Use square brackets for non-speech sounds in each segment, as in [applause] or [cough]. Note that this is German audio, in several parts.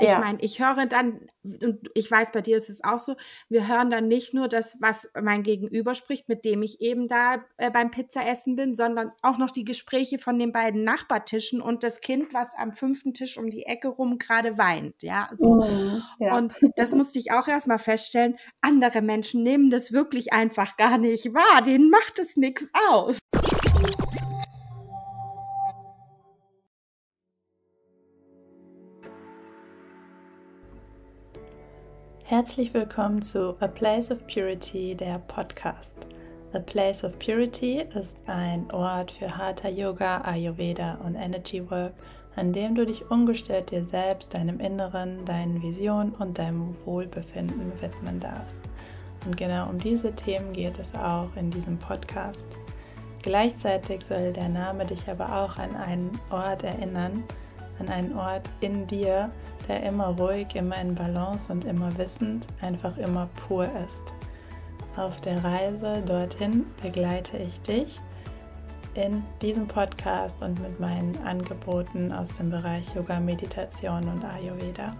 ich ja. meine, ich höre dann, und ich weiß, bei dir ist es auch so, wir hören dann nicht nur das, was mein Gegenüber spricht, mit dem ich eben da äh, beim Pizzaessen bin, sondern auch noch die Gespräche von den beiden Nachbartischen und das Kind, was am fünften Tisch um die Ecke rum gerade weint. Ja, so. Mhm, ja. Und das musste ich auch erstmal feststellen. Andere Menschen nehmen das wirklich einfach gar nicht wahr. Denen macht es nichts aus. Herzlich willkommen zu A Place of Purity, der Podcast. A Place of Purity ist ein Ort für Hatha Yoga, Ayurveda und Energy Work, an dem du dich ungestört dir selbst, deinem Inneren, deinen Visionen und deinem Wohlbefinden widmen darfst. Und genau um diese Themen geht es auch in diesem Podcast. Gleichzeitig soll der Name dich aber auch an einen Ort erinnern, an einen Ort in dir, der immer ruhig, immer in Balance und immer wissend, einfach immer pur ist. Auf der Reise dorthin begleite ich dich in diesem Podcast und mit meinen Angeboten aus dem Bereich Yoga, Meditation und Ayurveda.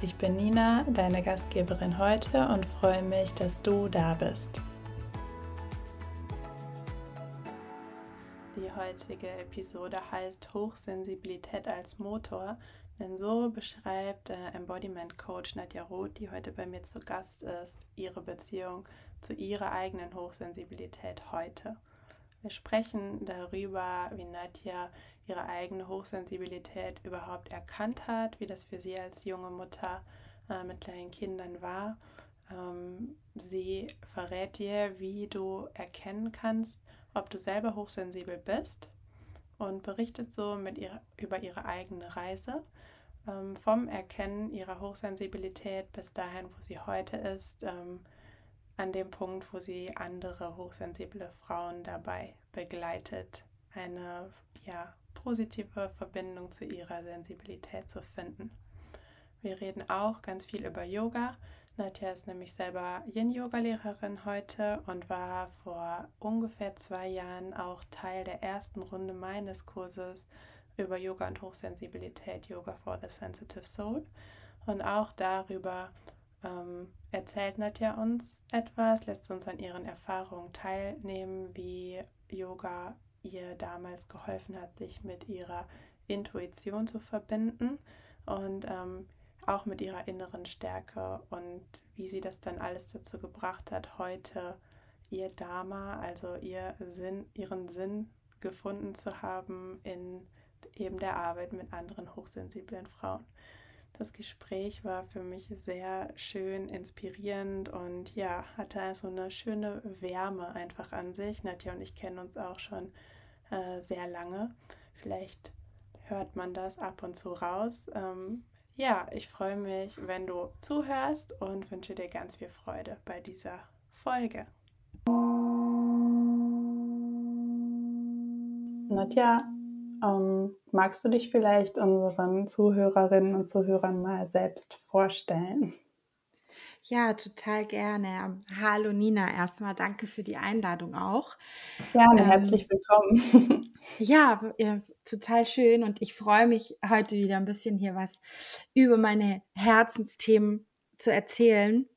Ich bin Nina, deine Gastgeberin heute und freue mich, dass du da bist. Die heutige Episode heißt Hochsensibilität als Motor, denn so beschreibt äh, Embodiment Coach Nadja Roth, die heute bei mir zu Gast ist, ihre Beziehung zu ihrer eigenen Hochsensibilität heute. Wir sprechen darüber, wie Nadja ihre eigene Hochsensibilität überhaupt erkannt hat, wie das für sie als junge Mutter äh, mit kleinen Kindern war. Ähm, sie verrät dir, wie du erkennen kannst, ob du selber hochsensibel bist und berichtet so mit ihrer, über ihre eigene Reise ähm, vom Erkennen ihrer Hochsensibilität bis dahin, wo sie heute ist, ähm, an dem Punkt, wo sie andere hochsensible Frauen dabei begleitet, eine ja, positive Verbindung zu ihrer Sensibilität zu finden. Wir reden auch ganz viel über Yoga, Nadja ist nämlich selber Yin-Yoga-Lehrerin heute und war vor ungefähr zwei Jahren auch Teil der ersten Runde meines Kurses über Yoga und Hochsensibilität, Yoga for the Sensitive Soul. Und auch darüber ähm, erzählt Nadja uns etwas, lässt uns an ihren Erfahrungen teilnehmen, wie Yoga ihr damals geholfen hat, sich mit ihrer Intuition zu verbinden. Und ähm, auch mit ihrer inneren Stärke und wie sie das dann alles dazu gebracht hat, heute ihr Dharma, also ihr Sinn, ihren Sinn gefunden zu haben in eben der Arbeit mit anderen hochsensiblen Frauen. Das Gespräch war für mich sehr schön, inspirierend und ja, hatte so eine schöne Wärme einfach an sich. Nadja und ich kennen uns auch schon äh, sehr lange. Vielleicht hört man das ab und zu raus. Ähm, ja, ich freue mich, wenn du zuhörst und wünsche dir ganz viel Freude bei dieser Folge. Nadja, ähm, magst du dich vielleicht unseren Zuhörerinnen und Zuhörern mal selbst vorstellen? Ja, total gerne. Hallo Nina, erstmal danke für die Einladung auch. Gerne, ähm, herzlich willkommen. [laughs] Ja, äh, total schön und ich freue mich heute wieder ein bisschen hier was über meine Herzensthemen zu erzählen.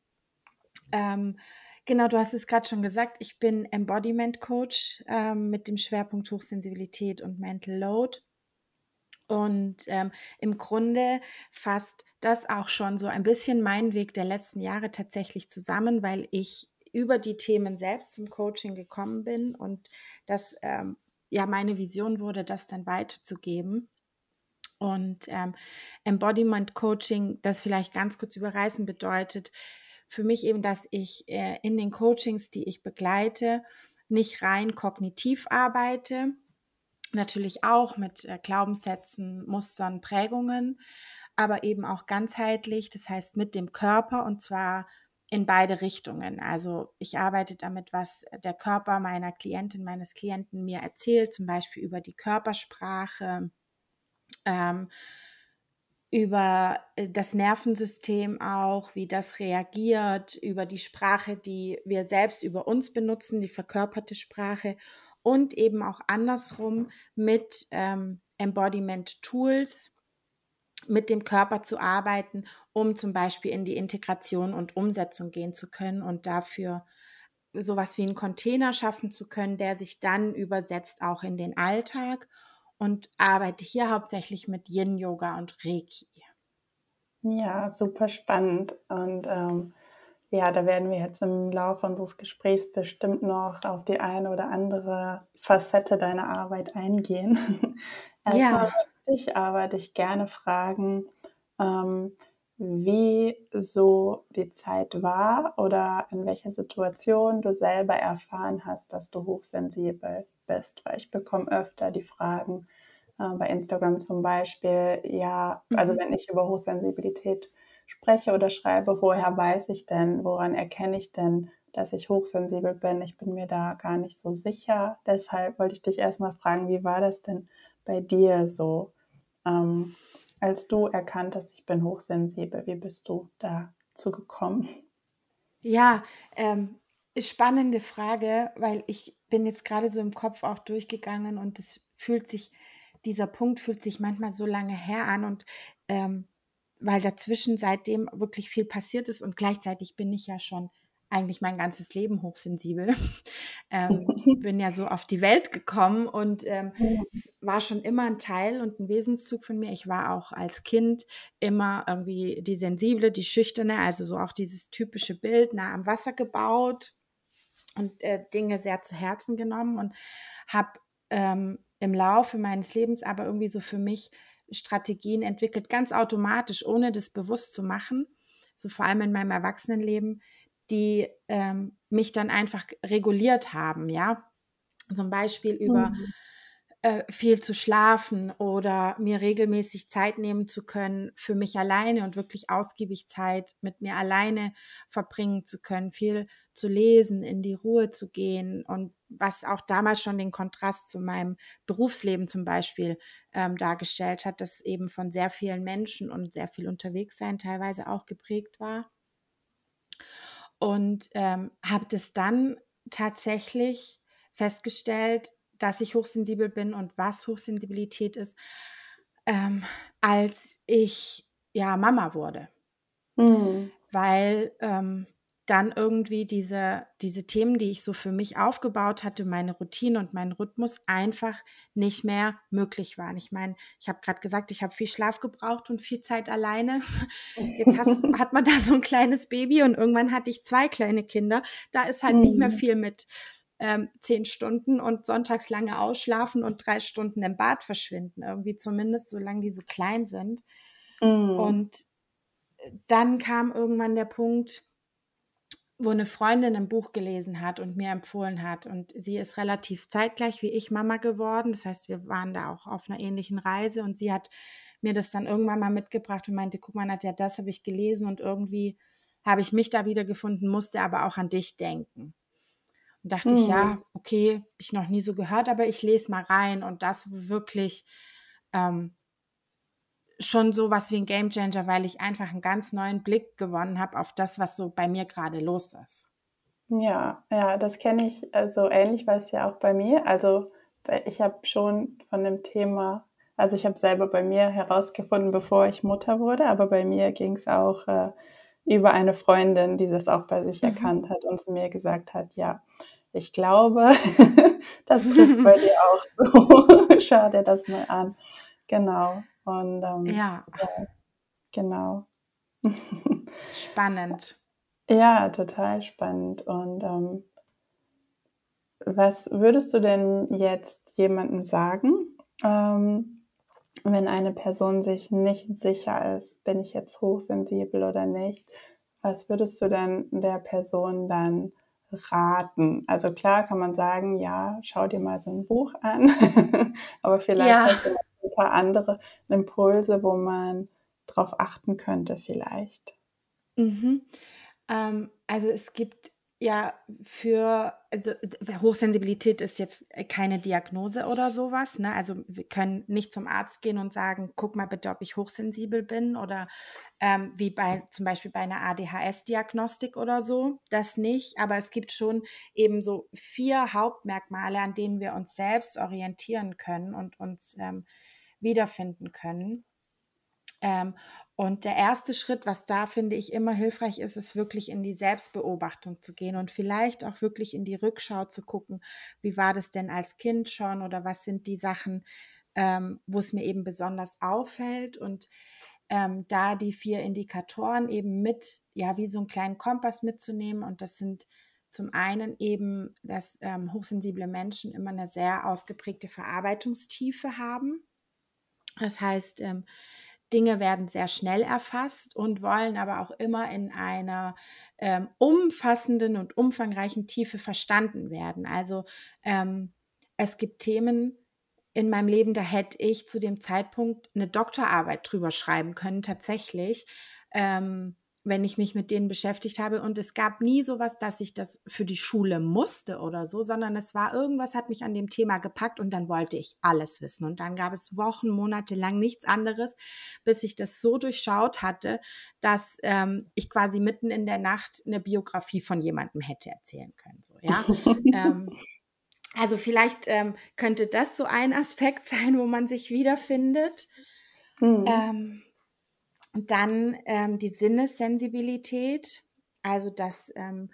Ähm, genau, du hast es gerade schon gesagt, ich bin Embodiment Coach ähm, mit dem Schwerpunkt Hochsensibilität und Mental Load. Und ähm, im Grunde fasst das auch schon so ein bisschen mein Weg der letzten Jahre tatsächlich zusammen, weil ich über die Themen selbst zum Coaching gekommen bin und das ähm, ja meine Vision wurde, das dann weiterzugeben. Und ähm, Embodiment Coaching, das vielleicht ganz kurz überreißen bedeutet, für mich eben, dass ich äh, in den Coachings, die ich begleite, nicht rein kognitiv arbeite, natürlich auch mit äh, Glaubenssätzen, Mustern, Prägungen, aber eben auch ganzheitlich, das heißt mit dem Körper und zwar in beide Richtungen. Also ich arbeite damit, was der Körper meiner Klientin, meines Klienten mir erzählt, zum Beispiel über die Körpersprache, ähm, über äh, das Nervensystem auch, wie das reagiert, über die Sprache, die wir selbst über uns benutzen, die verkörperte Sprache und eben auch andersrum mit ähm, Embodiment Tools, mit dem Körper zu arbeiten, um zum Beispiel in die Integration und Umsetzung gehen zu können und dafür sowas wie einen Container schaffen zu können, der sich dann übersetzt auch in den Alltag und arbeite hier hauptsächlich mit Yin Yoga und Reiki. Ja, super spannend und ähm, ja, da werden wir jetzt im Laufe unseres Gesprächs bestimmt noch auf die eine oder andere Facette deiner Arbeit eingehen. [laughs] Erstmal ja. dich aber dich gerne fragen, ähm, wie so die Zeit war oder in welcher Situation du selber erfahren hast, dass du hochsensibel bist. Weil ich bekomme öfter die Fragen äh, bei Instagram zum Beispiel, ja, also mhm. wenn ich über Hochsensibilität spreche oder schreibe, woher weiß ich denn, woran erkenne ich denn, dass ich hochsensibel bin? Ich bin mir da gar nicht so sicher. Deshalb wollte ich dich erstmal fragen, wie war das denn bei dir so, ähm, als du erkannt hast, ich bin hochsensibel? Wie bist du dazu gekommen? Ja, ähm, spannende Frage, weil ich bin jetzt gerade so im Kopf auch durchgegangen und es fühlt sich, dieser Punkt fühlt sich manchmal so lange her an und ähm, weil dazwischen seitdem wirklich viel passiert ist und gleichzeitig bin ich ja schon eigentlich mein ganzes Leben hochsensibel. [laughs] ähm, [laughs] bin ja so auf die Welt gekommen und ähm, es war schon immer ein Teil und ein Wesenszug von mir. Ich war auch als Kind immer irgendwie die sensible, die schüchterne, also so auch dieses typische Bild nah am Wasser gebaut und äh, Dinge sehr zu Herzen genommen und habe ähm, im Laufe meines Lebens aber irgendwie so für mich Strategien entwickelt, ganz automatisch, ohne das bewusst zu machen, so vor allem in meinem Erwachsenenleben, die ähm, mich dann einfach reguliert haben, ja. Zum Beispiel über mhm. Äh, viel zu schlafen oder mir regelmäßig Zeit nehmen zu können für mich alleine und wirklich ausgiebig Zeit mit mir alleine verbringen zu können, viel zu lesen, in die Ruhe zu gehen und was auch damals schon den Kontrast zu meinem Berufsleben zum Beispiel ähm, dargestellt hat, das eben von sehr vielen Menschen und sehr viel unterwegs sein teilweise auch geprägt war. Und ähm, habe das dann tatsächlich festgestellt, dass ich hochsensibel bin und was Hochsensibilität ist, ähm, als ich ja Mama wurde. Mhm. Weil ähm, dann irgendwie diese, diese Themen, die ich so für mich aufgebaut hatte, meine Routine und mein Rhythmus einfach nicht mehr möglich waren. Ich meine, ich habe gerade gesagt, ich habe viel Schlaf gebraucht und viel Zeit alleine. [laughs] Jetzt hast, hat man da so ein kleines Baby und irgendwann hatte ich zwei kleine Kinder. Da ist halt mhm. nicht mehr mhm. viel mit ähm, zehn Stunden und sonntags lange ausschlafen und drei Stunden im Bad verschwinden. Irgendwie zumindest, solange die so klein sind. Mhm. Und dann kam irgendwann der Punkt, wo eine Freundin ein Buch gelesen hat und mir empfohlen hat. Und sie ist relativ zeitgleich wie ich Mama geworden. Das heißt, wir waren da auch auf einer ähnlichen Reise und sie hat mir das dann irgendwann mal mitgebracht und meinte, guck mal, Nadja, das habe ich gelesen und irgendwie habe ich mich da wiedergefunden, musste aber auch an dich denken. Und dachte mhm. ich, ja, mhm. okay, habe ich noch nie so gehört, aber ich lese mal rein und das wirklich ähm, schon so was wie ein Gamechanger, weil ich einfach einen ganz neuen Blick gewonnen habe auf das, was so bei mir gerade los ist. Ja, ja, das kenne ich. Also ähnlich war es ja auch bei mir. Also ich habe schon von dem Thema, also ich habe selber bei mir herausgefunden, bevor ich Mutter wurde, aber bei mir ging es auch äh, über eine Freundin, die das auch bei sich mhm. erkannt hat und zu mir gesagt hat, ja, ich glaube, [laughs] das trifft bei [laughs] dir auch so. [laughs] Schau dir das mal an. Genau. Und ähm, ja. ja, genau. Spannend. Ja, total spannend. Und ähm, was würdest du denn jetzt jemandem sagen, ähm, wenn eine Person sich nicht sicher ist, bin ich jetzt hochsensibel oder nicht? Was würdest du denn der Person dann raten? Also klar kann man sagen, ja, schau dir mal so ein Buch an, [laughs] aber vielleicht ja. hast du ein paar andere Impulse, wo man drauf achten könnte vielleicht? Mhm. Ähm, also es gibt ja für, also Hochsensibilität ist jetzt keine Diagnose oder sowas. Ne? Also wir können nicht zum Arzt gehen und sagen, guck mal bitte, ob ich hochsensibel bin oder ähm, wie bei zum Beispiel bei einer ADHS-Diagnostik oder so. Das nicht, aber es gibt schon eben so vier Hauptmerkmale, an denen wir uns selbst orientieren können und uns ähm, wiederfinden können. Ähm, und der erste Schritt, was da finde ich immer hilfreich ist, ist wirklich in die Selbstbeobachtung zu gehen und vielleicht auch wirklich in die Rückschau zu gucken, wie war das denn als Kind schon oder was sind die Sachen, ähm, wo es mir eben besonders auffällt und ähm, da die vier Indikatoren eben mit, ja, wie so einen kleinen Kompass mitzunehmen und das sind zum einen eben, dass ähm, hochsensible Menschen immer eine sehr ausgeprägte Verarbeitungstiefe haben. Das heißt, ähm, Dinge werden sehr schnell erfasst und wollen aber auch immer in einer ähm, umfassenden und umfangreichen Tiefe verstanden werden. Also ähm, es gibt Themen in meinem Leben, da hätte ich zu dem Zeitpunkt eine Doktorarbeit drüber schreiben können, tatsächlich. Ähm, wenn ich mich mit denen beschäftigt habe. Und es gab nie sowas, dass ich das für die Schule musste oder so, sondern es war irgendwas, hat mich an dem Thema gepackt und dann wollte ich alles wissen. Und dann gab es Wochen, Monate lang nichts anderes, bis ich das so durchschaut hatte, dass ähm, ich quasi mitten in der Nacht eine Biografie von jemandem hätte erzählen können. So, ja. [laughs] ähm, also vielleicht ähm, könnte das so ein Aspekt sein, wo man sich wiederfindet. Mhm. Und dann ähm, die Sinnessensibilität, also dass ähm,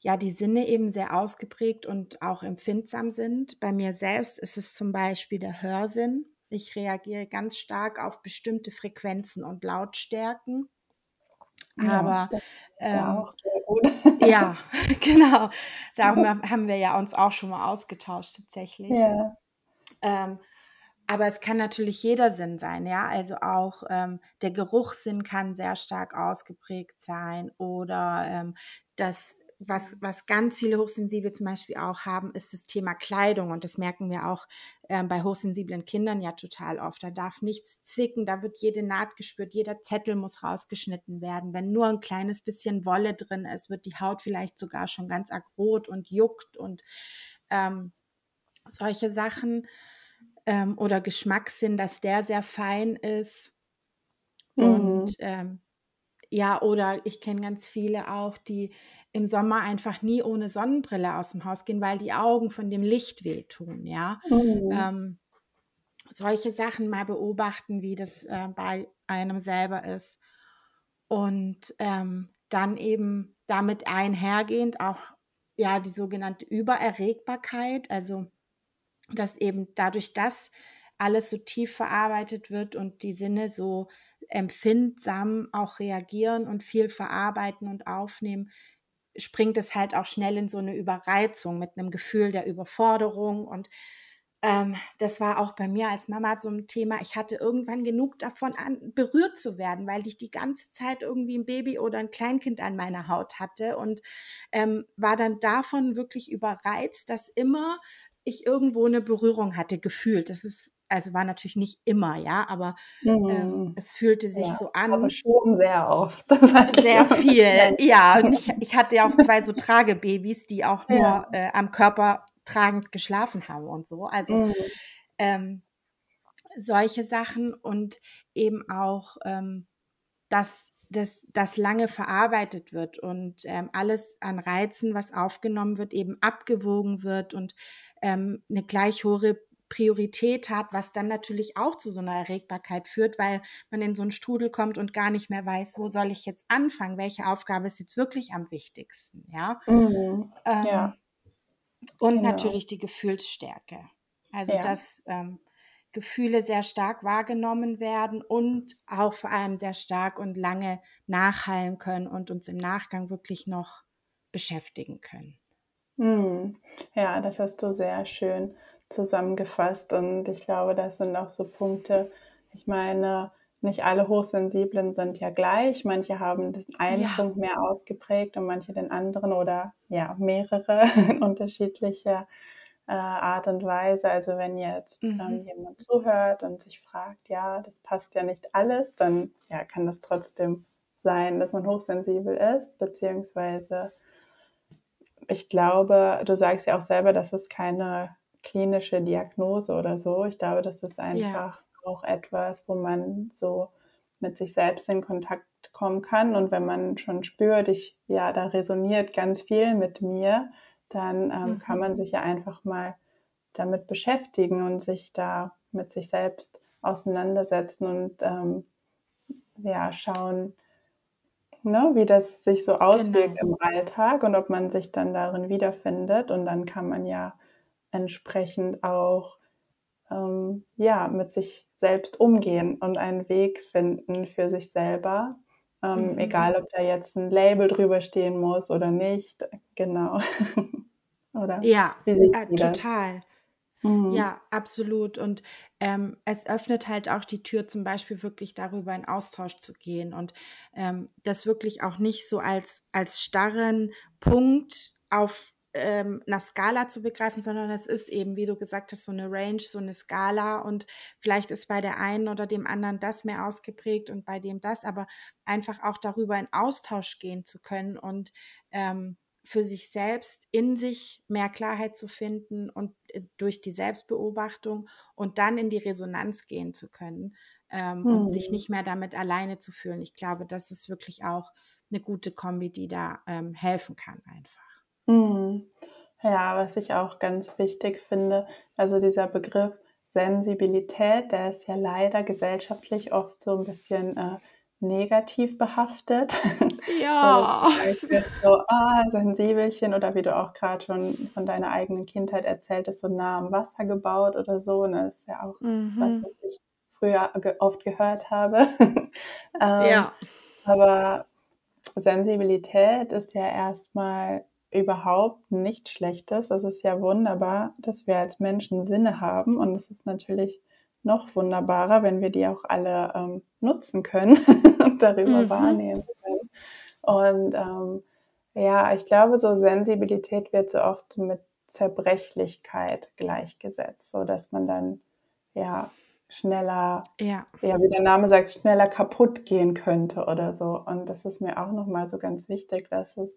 ja die Sinne eben sehr ausgeprägt und auch empfindsam sind. Bei mir selbst ist es zum Beispiel der Hörsinn. Ich reagiere ganz stark auf bestimmte Frequenzen und Lautstärken. Ja, Aber ähm, [laughs] ja, [laughs] genau. Darum haben wir ja uns auch schon mal ausgetauscht tatsächlich. Ja. Ähm, aber es kann natürlich jeder Sinn sein, ja. Also auch ähm, der Geruchssinn kann sehr stark ausgeprägt sein oder ähm, das, was, was ganz viele Hochsensible zum Beispiel auch haben, ist das Thema Kleidung. Und das merken wir auch ähm, bei hochsensiblen Kindern ja total oft. Da darf nichts zwicken, da wird jede Naht gespürt, jeder Zettel muss rausgeschnitten werden. Wenn nur ein kleines bisschen Wolle drin ist, wird die Haut vielleicht sogar schon ganz arg rot und juckt und ähm, solche Sachen ähm, oder Geschmackssinn, dass der sehr fein ist. Mhm. Und ähm, ja, oder ich kenne ganz viele auch, die im Sommer einfach nie ohne Sonnenbrille aus dem Haus gehen, weil die Augen von dem Licht wehtun, ja. Mhm. Ähm, solche Sachen mal beobachten, wie das äh, bei einem selber ist. Und ähm, dann eben damit einhergehend auch ja die sogenannte Übererregbarkeit, also dass eben dadurch, dass alles so tief verarbeitet wird und die Sinne so empfindsam auch reagieren und viel verarbeiten und aufnehmen, springt es halt auch schnell in so eine Überreizung mit einem Gefühl der Überforderung. Und ähm, das war auch bei mir als Mama so ein Thema. Ich hatte irgendwann genug davon, an, berührt zu werden, weil ich die ganze Zeit irgendwie ein Baby oder ein Kleinkind an meiner Haut hatte und ähm, war dann davon wirklich überreizt, dass immer ich irgendwo eine Berührung hatte, gefühlt. Das ist, also war natürlich nicht immer, ja, aber ähm, mhm. ähm, es fühlte sich ja, so an. Aber schon sehr oft. [laughs] sehr viel, ja. Und ich, ich hatte ja auch zwei so Tragebabys, die auch [laughs] nur ja. äh, am Körper tragend geschlafen haben und so. Also mhm. ähm, solche Sachen und eben auch, ähm, dass das, das lange verarbeitet wird und ähm, alles an Reizen, was aufgenommen wird, eben abgewogen wird und ähm, eine gleich hohe Priorität hat, was dann natürlich auch zu so einer Erregbarkeit führt, weil man in so einen Strudel kommt und gar nicht mehr weiß, wo soll ich jetzt anfangen, welche Aufgabe ist jetzt wirklich am wichtigsten, ja. Mhm. Ähm, ja. Und genau. natürlich die Gefühlsstärke. Also ja. dass ähm, Gefühle sehr stark wahrgenommen werden und auch vor allem sehr stark und lange nachhallen können und uns im Nachgang wirklich noch beschäftigen können. Hm. Ja, das hast du sehr schön zusammengefasst und ich glaube, das sind auch so Punkte. Ich meine, nicht alle Hochsensiblen sind ja gleich. Manche haben den einen ja. Punkt mehr ausgeprägt und manche den anderen oder ja, mehrere [laughs] in unterschiedlicher äh, Art und Weise. Also wenn jetzt ähm, mhm. ähm, jemand zuhört und sich fragt, ja, das passt ja nicht alles, dann ja, kann das trotzdem sein, dass man hochsensibel ist, beziehungsweise ich glaube, du sagst ja auch selber, dass es keine klinische Diagnose oder so. Ich glaube, das ist einfach ja. auch etwas, wo man so mit sich selbst in Kontakt kommen kann. Und wenn man schon spürt, ich, ja, da resoniert ganz viel mit mir, dann ähm, mhm. kann man sich ja einfach mal damit beschäftigen und sich da mit sich selbst auseinandersetzen und ähm, ja, schauen, ne, wie das sich so auswirkt genau. im Alltag und ob man sich dann darin wiederfindet. Und dann kann man ja entsprechend auch ähm, ja, mit sich selbst umgehen und einen Weg finden für sich selber. Ähm, mhm. Egal, ob da jetzt ein Label drüber stehen muss oder nicht. Genau. [laughs] oder? Ja, äh, total. Mhm. Ja, absolut. Und ähm, es öffnet halt auch die Tür, zum Beispiel wirklich darüber in Austausch zu gehen und ähm, das wirklich auch nicht so als, als starren Punkt auf ähm, einer Skala zu begreifen, sondern es ist eben, wie du gesagt hast, so eine Range, so eine Skala und vielleicht ist bei der einen oder dem anderen das mehr ausgeprägt und bei dem das, aber einfach auch darüber in Austausch gehen zu können und ähm, für sich selbst in sich mehr Klarheit zu finden und äh, durch die Selbstbeobachtung und dann in die Resonanz gehen zu können ähm, hm. und sich hm. nicht mehr damit alleine zu fühlen. Ich glaube, das ist wirklich auch eine gute Kombi, die da ähm, helfen kann einfach. Mhm. Ja, was ich auch ganz wichtig finde, also dieser Begriff Sensibilität, der ist ja leider gesellschaftlich oft so ein bisschen äh, negativ behaftet. [laughs] Ja. so, ah, Sensibelchen oder wie du auch gerade schon von deiner eigenen Kindheit erzähltest, so nah am Wasser gebaut oder so. Ne? Das ist ja auch mhm. was, was ich früher oft gehört habe. [laughs] ähm, ja. Aber Sensibilität ist ja erstmal überhaupt nichts Schlechtes. Es ist ja wunderbar, dass wir als Menschen Sinne haben und es ist natürlich noch wunderbarer, wenn wir die auch alle ähm, nutzen können [laughs] und darüber mhm. wahrnehmen können. Und ähm, ja, ich glaube, so Sensibilität wird so oft mit Zerbrechlichkeit gleichgesetzt, so dass man dann ja schneller, ja. ja, wie der Name sagt, schneller kaputt gehen könnte oder so. Und das ist mir auch nochmal so ganz wichtig, dass es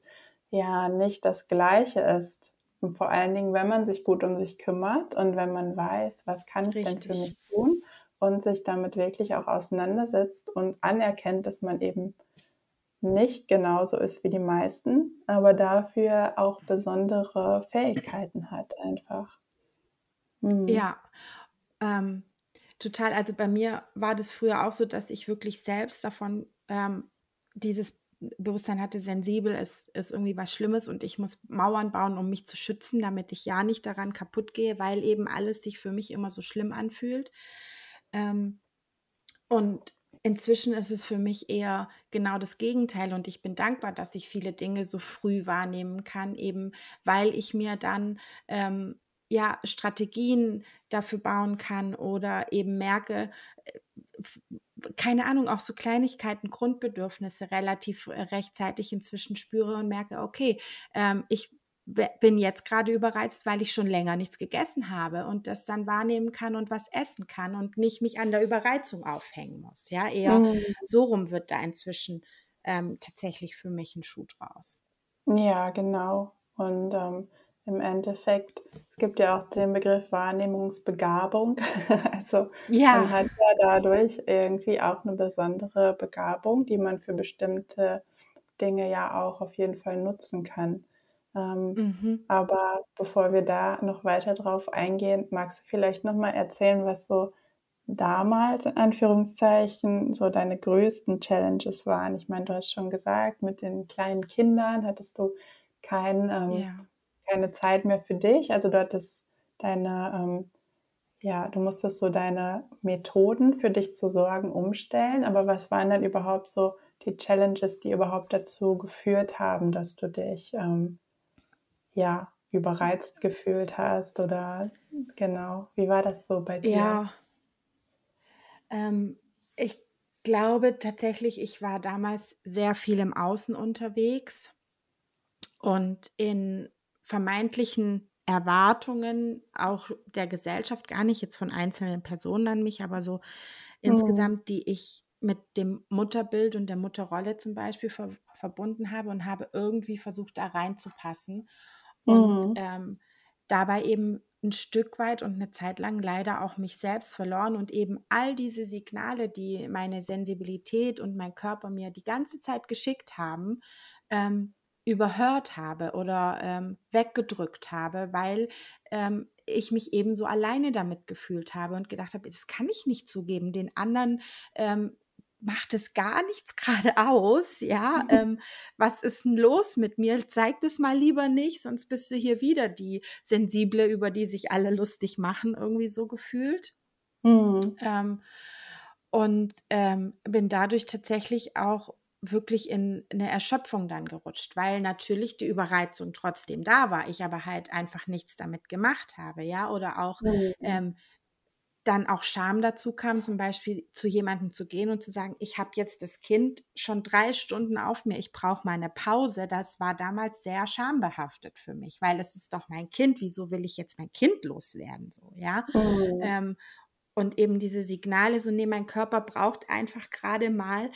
ja nicht das Gleiche ist. Und vor allen Dingen, wenn man sich gut um sich kümmert und wenn man weiß, was kann ich Richtig. denn für mich tun und sich damit wirklich auch auseinandersetzt und anerkennt, dass man eben nicht genauso ist wie die meisten, aber dafür auch besondere Fähigkeiten hat einfach. Mhm. Ja, ähm, total. Also bei mir war das früher auch so, dass ich wirklich selbst davon ähm, dieses Bewusstsein hatte, sensibel ist, ist irgendwie was Schlimmes und ich muss Mauern bauen, um mich zu schützen, damit ich ja nicht daran kaputt gehe, weil eben alles sich für mich immer so schlimm anfühlt. Ähm, und inzwischen ist es für mich eher genau das Gegenteil und ich bin dankbar, dass ich viele Dinge so früh wahrnehmen kann, eben weil ich mir dann ähm, ja Strategien dafür bauen kann oder eben merke, äh, keine Ahnung, auch so Kleinigkeiten, Grundbedürfnisse relativ äh, rechtzeitig inzwischen spüre und merke, okay, ähm, ich bin jetzt gerade überreizt, weil ich schon länger nichts gegessen habe und das dann wahrnehmen kann und was essen kann und nicht mich an der Überreizung aufhängen muss. Ja, eher mhm. so rum wird da inzwischen ähm, tatsächlich für mich ein Schuh draus. Ja, genau. Und ähm, im Endeffekt, es gibt ja auch den Begriff Wahrnehmungsbegabung. [laughs] Also ja. man hat ja dadurch irgendwie auch eine besondere Begabung, die man für bestimmte Dinge ja auch auf jeden Fall nutzen kann. Ähm, mhm. Aber bevor wir da noch weiter drauf eingehen, magst du vielleicht nochmal erzählen, was so damals in Anführungszeichen so deine größten Challenges waren? Ich meine, du hast schon gesagt, mit den kleinen Kindern hattest du kein ähm, ja keine Zeit mehr für dich. Also du hattest deine, ähm, ja, du musstest so deine Methoden für dich zu sorgen umstellen. Aber was waren dann überhaupt so die Challenges, die überhaupt dazu geführt haben, dass du dich ähm, ja überreizt gefühlt hast? Oder genau, wie war das so bei dir? Ja, ähm, ich glaube tatsächlich, ich war damals sehr viel im Außen unterwegs und in vermeintlichen Erwartungen auch der Gesellschaft, gar nicht jetzt von einzelnen Personen an mich, aber so mhm. insgesamt, die ich mit dem Mutterbild und der Mutterrolle zum Beispiel ver verbunden habe und habe irgendwie versucht, da reinzupassen. Und mhm. ähm, dabei eben ein Stück weit und eine Zeit lang leider auch mich selbst verloren und eben all diese Signale, die meine Sensibilität und mein Körper mir die ganze Zeit geschickt haben, ähm, überhört habe oder ähm, weggedrückt habe, weil ähm, ich mich eben so alleine damit gefühlt habe und gedacht habe, das kann ich nicht zugeben. Den anderen ähm, macht es gar nichts [laughs] gerade aus, ja, [laughs] ähm, was ist denn los mit mir? Zeig das mal lieber nicht, sonst bist du hier wieder die Sensible, über die sich alle lustig machen, irgendwie so gefühlt. Mhm. Ähm, und ähm, bin dadurch tatsächlich auch wirklich in eine Erschöpfung dann gerutscht, weil natürlich die Überreizung trotzdem da war, ich aber halt einfach nichts damit gemacht habe, ja, oder auch Mhm. ähm, dann auch Scham dazu kam, zum Beispiel zu jemandem zu gehen und zu sagen, ich habe jetzt das Kind schon drei Stunden auf mir, ich brauche mal eine Pause. Das war damals sehr schambehaftet für mich, weil es ist doch mein Kind. Wieso will ich jetzt mein Kind loswerden? So, ja. Mhm. Ähm, und eben diese Signale, so nee, mein Körper braucht einfach gerade mal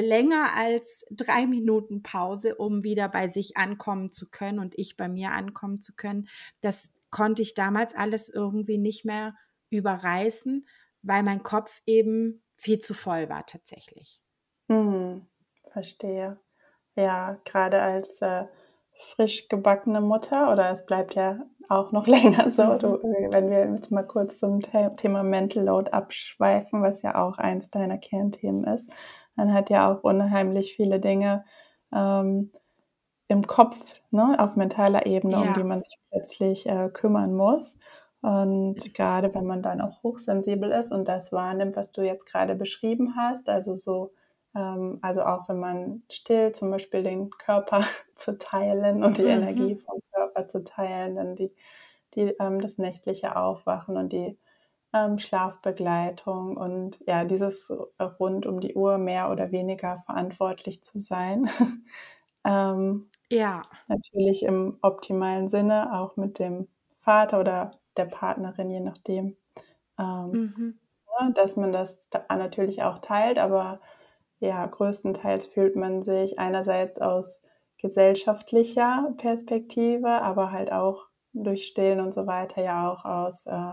länger als drei Minuten Pause, um wieder bei sich ankommen zu können und ich bei mir ankommen zu können. Das konnte ich damals alles irgendwie nicht mehr überreißen, weil mein Kopf eben viel zu voll war tatsächlich. Mhm. Verstehe. Ja, gerade als äh, frisch gebackene Mutter oder es bleibt ja auch noch [laughs] länger so, Mhm. du, wenn wir jetzt mal kurz zum The Thema Mental Load abschweifen, was ja auch eins deiner Kernthemen ist, man hat ja auch unheimlich viele Dinge ähm, im Kopf, ne, auf mentaler Ebene, um die Ja. man sich plötzlich äh, kümmern muss. Und gerade wenn man dann auch hochsensibel ist und das wahrnimmt, was du jetzt gerade beschrieben hast, also so, ähm, also auch wenn man still zum Beispiel den Körper [laughs] zu teilen und die Mhm. Energie vom Körper zu teilen, dann die, die ähm, das nächtliche Aufwachen und die ähm, Schlafbegleitung und ja, dieses rund um die Uhr mehr oder weniger verantwortlich zu sein. [laughs] ähm, Ja. natürlich im optimalen Sinne, auch mit dem Vater oder der Partnerin, je nachdem, ähm, Mhm. ne, dass man das da natürlich auch teilt, aber ja, größtenteils fühlt man sich einerseits aus gesellschaftlicher Perspektive, aber halt auch durch Stillen und so weiter ja auch aus äh,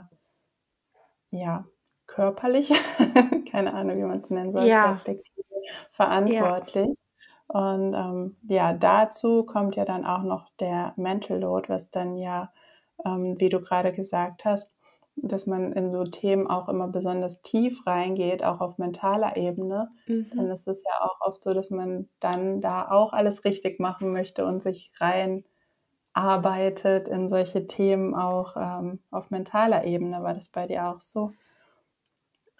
ja, körperlicher, [laughs] keine Ahnung, wie man es nennen soll, Ja. Perspektive Ja. verantwortlich. Und ähm, ja, dazu kommt ja dann auch noch der Mental Load, was dann ja, ähm, wie du gerade gesagt hast, dass man in so Themen auch immer besonders tief reingeht, auch auf mentaler Ebene, dann Mhm. ist es ja auch oft so, dass man dann da auch alles richtig machen möchte und sich rein arbeitet in solche Themen auch ähm, auf mentaler Ebene. War das bei dir auch so?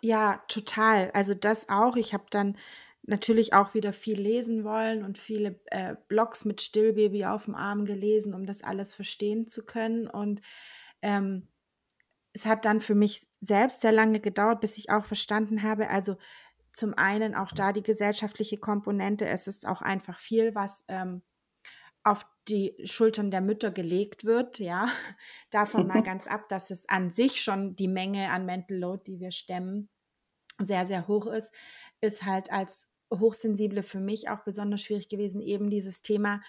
Ja, total. Also das auch. Ich habe dann natürlich auch wieder viel lesen wollen und viele äh, Blogs mit Stillbaby auf dem Arm gelesen, um das alles verstehen zu können. Und ähm, es hat dann für mich selbst sehr lange gedauert, bis ich auch verstanden habe, also zum einen auch da die gesellschaftliche Komponente, es ist auch einfach viel, was ähm, auf die Schultern der Mütter gelegt wird, ja. [laughs] Davon mal ganz ab, dass es an sich schon die Menge an Mental Load, die wir stemmen, sehr, sehr hoch ist, ist halt als Hochsensible für mich auch besonders schwierig gewesen, eben dieses Thema,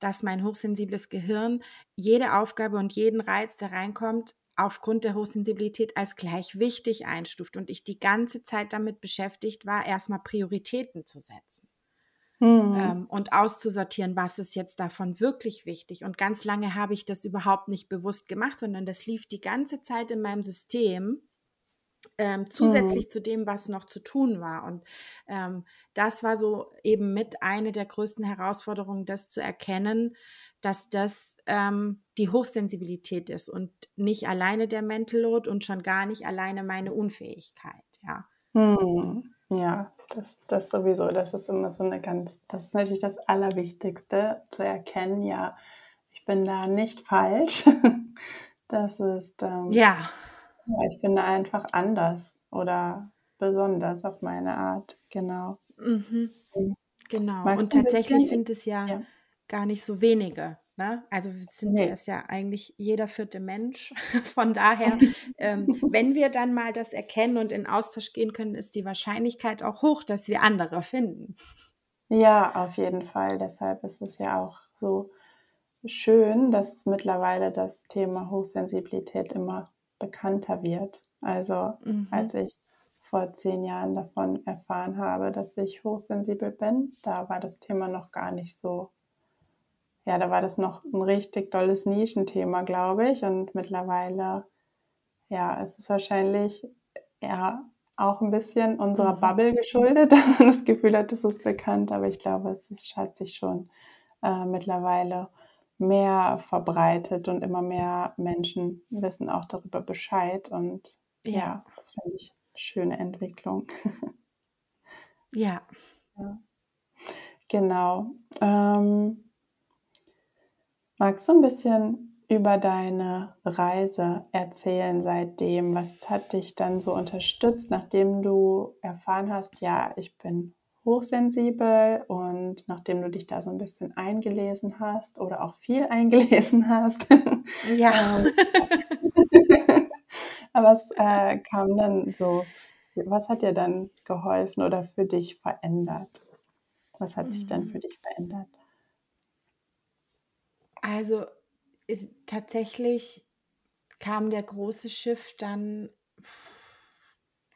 dass mein hochsensibles Gehirn jede Aufgabe und jeden Reiz, der reinkommt, aufgrund der Hochsensibilität als gleich wichtig einstuft und ich die ganze Zeit damit beschäftigt war, erstmal Prioritäten zu setzen. Mhm. Ähm, und auszusortieren, was ist jetzt davon wirklich wichtig. Und ganz lange habe ich das überhaupt nicht bewusst gemacht, sondern das lief die ganze Zeit in meinem System, ähm, Mhm. zusätzlich zu dem, was noch zu tun war. Und ähm, das war so eben mit eine der größten Herausforderungen, das zu erkennen, dass das ähm, die Hochsensibilität ist und nicht alleine der Mental Load und schon gar nicht alleine meine Unfähigkeit. Ja. Mhm. Ja, das, das sowieso. Das ist immer so eine ganz, das ist natürlich das Allerwichtigste zu erkennen. Ja, ich bin da nicht falsch. [laughs] Das ist, ähm, Ja, ja, ich bin da einfach anders oder besonders auf meine Art. Genau. mhm. Mhm. Genau. Magst Und tatsächlich sind es ja Ja. gar nicht so wenige. Ne? Also es sind ja, Nee. ist ja eigentlich jeder vierte Mensch. [laughs] Von [laughs] daher, ähm, wenn wir dann mal das erkennen und in Austausch gehen können, ist die Wahrscheinlichkeit auch hoch, dass wir andere finden. Ja, auf jeden Fall. Deshalb ist es ja auch so schön, dass mittlerweile das Thema Hochsensibilität immer bekannter wird. Also Mhm. als ich vor zehn Jahren davon erfahren habe, dass ich hochsensibel bin, da war das Thema noch gar nicht so, ja, da war das noch ein richtig tolles Nischenthema, glaube ich. Und mittlerweile, ja, ist es wahrscheinlich ja auch ein bisschen unserer mhm. Bubble geschuldet, [laughs] dass man das Gefühl hat, das ist bekannt, aber ich glaube, es ist, hat sich schon äh, mittlerweile mehr verbreitet und immer mehr Menschen wissen auch darüber Bescheid und ja, ja das finde ich eine schöne Entwicklung. ja. [laughs] ja. Genau. Ähm, magst du ein bisschen über deine Reise erzählen seitdem? Was hat dich dann so unterstützt, nachdem du erfahren hast, ja, ich bin hochsensibel und nachdem du dich da so ein bisschen eingelesen hast oder auch viel [laughs] eingelesen hast? Ja. Ähm, [laughs] aber was äh, kam dann so, was hat dir dann geholfen oder für dich verändert? Was hat sich dann für mhm. dich verändert? Also ist tatsächlich kam der große Shift dann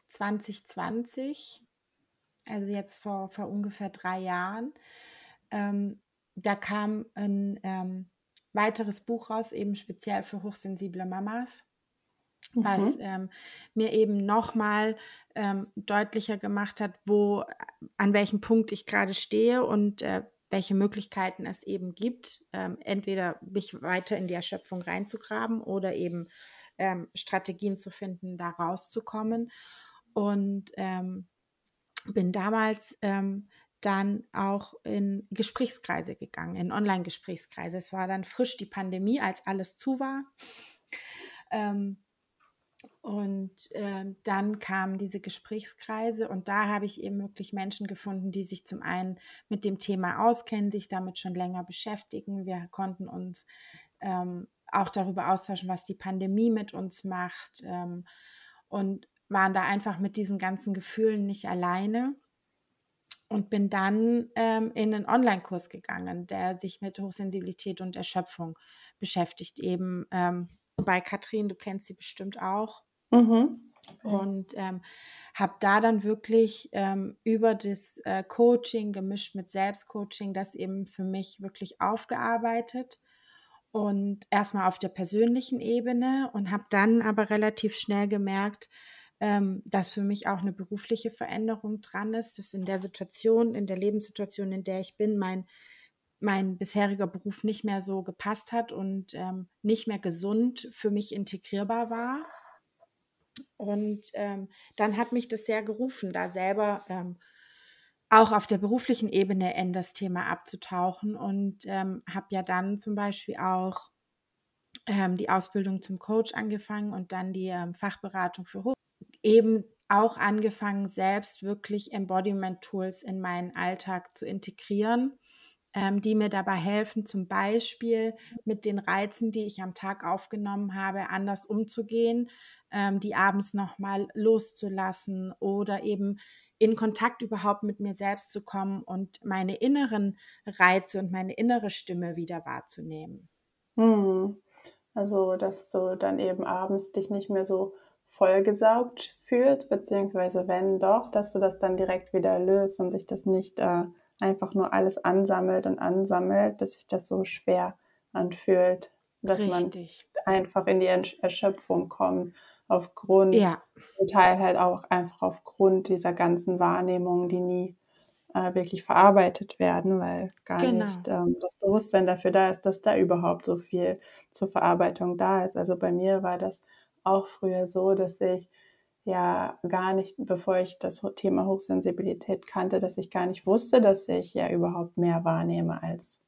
2020, also jetzt vor, vor ungefähr drei Jahren. Ähm, da kam ein ähm, weiteres Buch raus, eben speziell für hochsensible Mamas, mhm. was ähm, mir eben nochmal ähm, deutlicher gemacht hat, wo, an welchem Punkt ich gerade stehe und äh, welche Möglichkeiten es eben gibt, ähm, entweder mich weiter in die Erschöpfung reinzugraben oder eben ähm, Strategien zu finden, da rauszukommen. Und ähm, bin damals ähm, dann auch in Gesprächskreise gegangen, in Online-Gesprächskreise. Es war dann frisch die Pandemie, als alles zu war. Ähm, und äh, dann kamen diese Gesprächskreise und da habe ich eben wirklich Menschen gefunden, die sich zum einen mit dem Thema auskennen, sich damit schon länger beschäftigen. Wir konnten uns ähm, auch darüber austauschen, was die Pandemie mit uns macht ähm, und waren da einfach mit diesen ganzen Gefühlen nicht alleine und bin dann ähm, in einen Online-Kurs gegangen, der sich mit Hochsensibilität und Erschöpfung beschäftigt. Eben ähm, bei Katrin, du kennst sie bestimmt auch. Mhm. Und ähm, habe da dann wirklich ähm, über das äh, Coaching gemischt mit Selbstcoaching das eben für mich wirklich aufgearbeitet und erstmal auf der persönlichen Ebene und habe dann aber relativ schnell gemerkt, ähm, dass für mich auch eine berufliche Veränderung dran ist, dass in der Situation, in der Lebenssituation, in der ich bin, mein mein bisheriger Beruf nicht mehr so gepasst hat und ähm, nicht mehr gesund für mich integrierbar war. Und ähm, dann hat mich das sehr gerufen, da selber ähm, auch auf der beruflichen Ebene in das Thema abzutauchen und ähm, habe ja dann zum Beispiel auch ähm, die Ausbildung zum Coach angefangen und dann die ähm, Fachberatung für Hoch eben auch angefangen, selbst wirklich Embodiment-Tools in meinen Alltag zu integrieren, ähm, die mir dabei helfen, zum Beispiel mit den Reizen, die ich am Tag aufgenommen habe, anders umzugehen, ähm, die abends nochmal loszulassen oder eben in Kontakt überhaupt mit mir selbst zu kommen und meine inneren Reize und meine innere Stimme wieder wahrzunehmen. Hm. Also, dass du dann eben abends dich nicht mehr so vollgesaugt fühlst, beziehungsweise wenn doch, dass du das dann direkt wieder löst und sich das nicht äh, einfach nur alles ansammelt und ansammelt, bis sich das so schwer anfühlt, dass Richtig. man einfach in die Erschöpfung kommt aufgrund, ja. zum Teil halt auch einfach aufgrund dieser ganzen Wahrnehmungen, die nie äh, wirklich verarbeitet werden, weil gar genau. nicht ähm, das Bewusstsein dafür da ist, dass da überhaupt so viel zur Verarbeitung da ist. Also bei mir war das auch früher so, dass ich ja gar nicht, bevor ich das Thema Hochsensibilität kannte, dass ich gar nicht wusste, dass ich ja überhaupt mehr wahrnehme als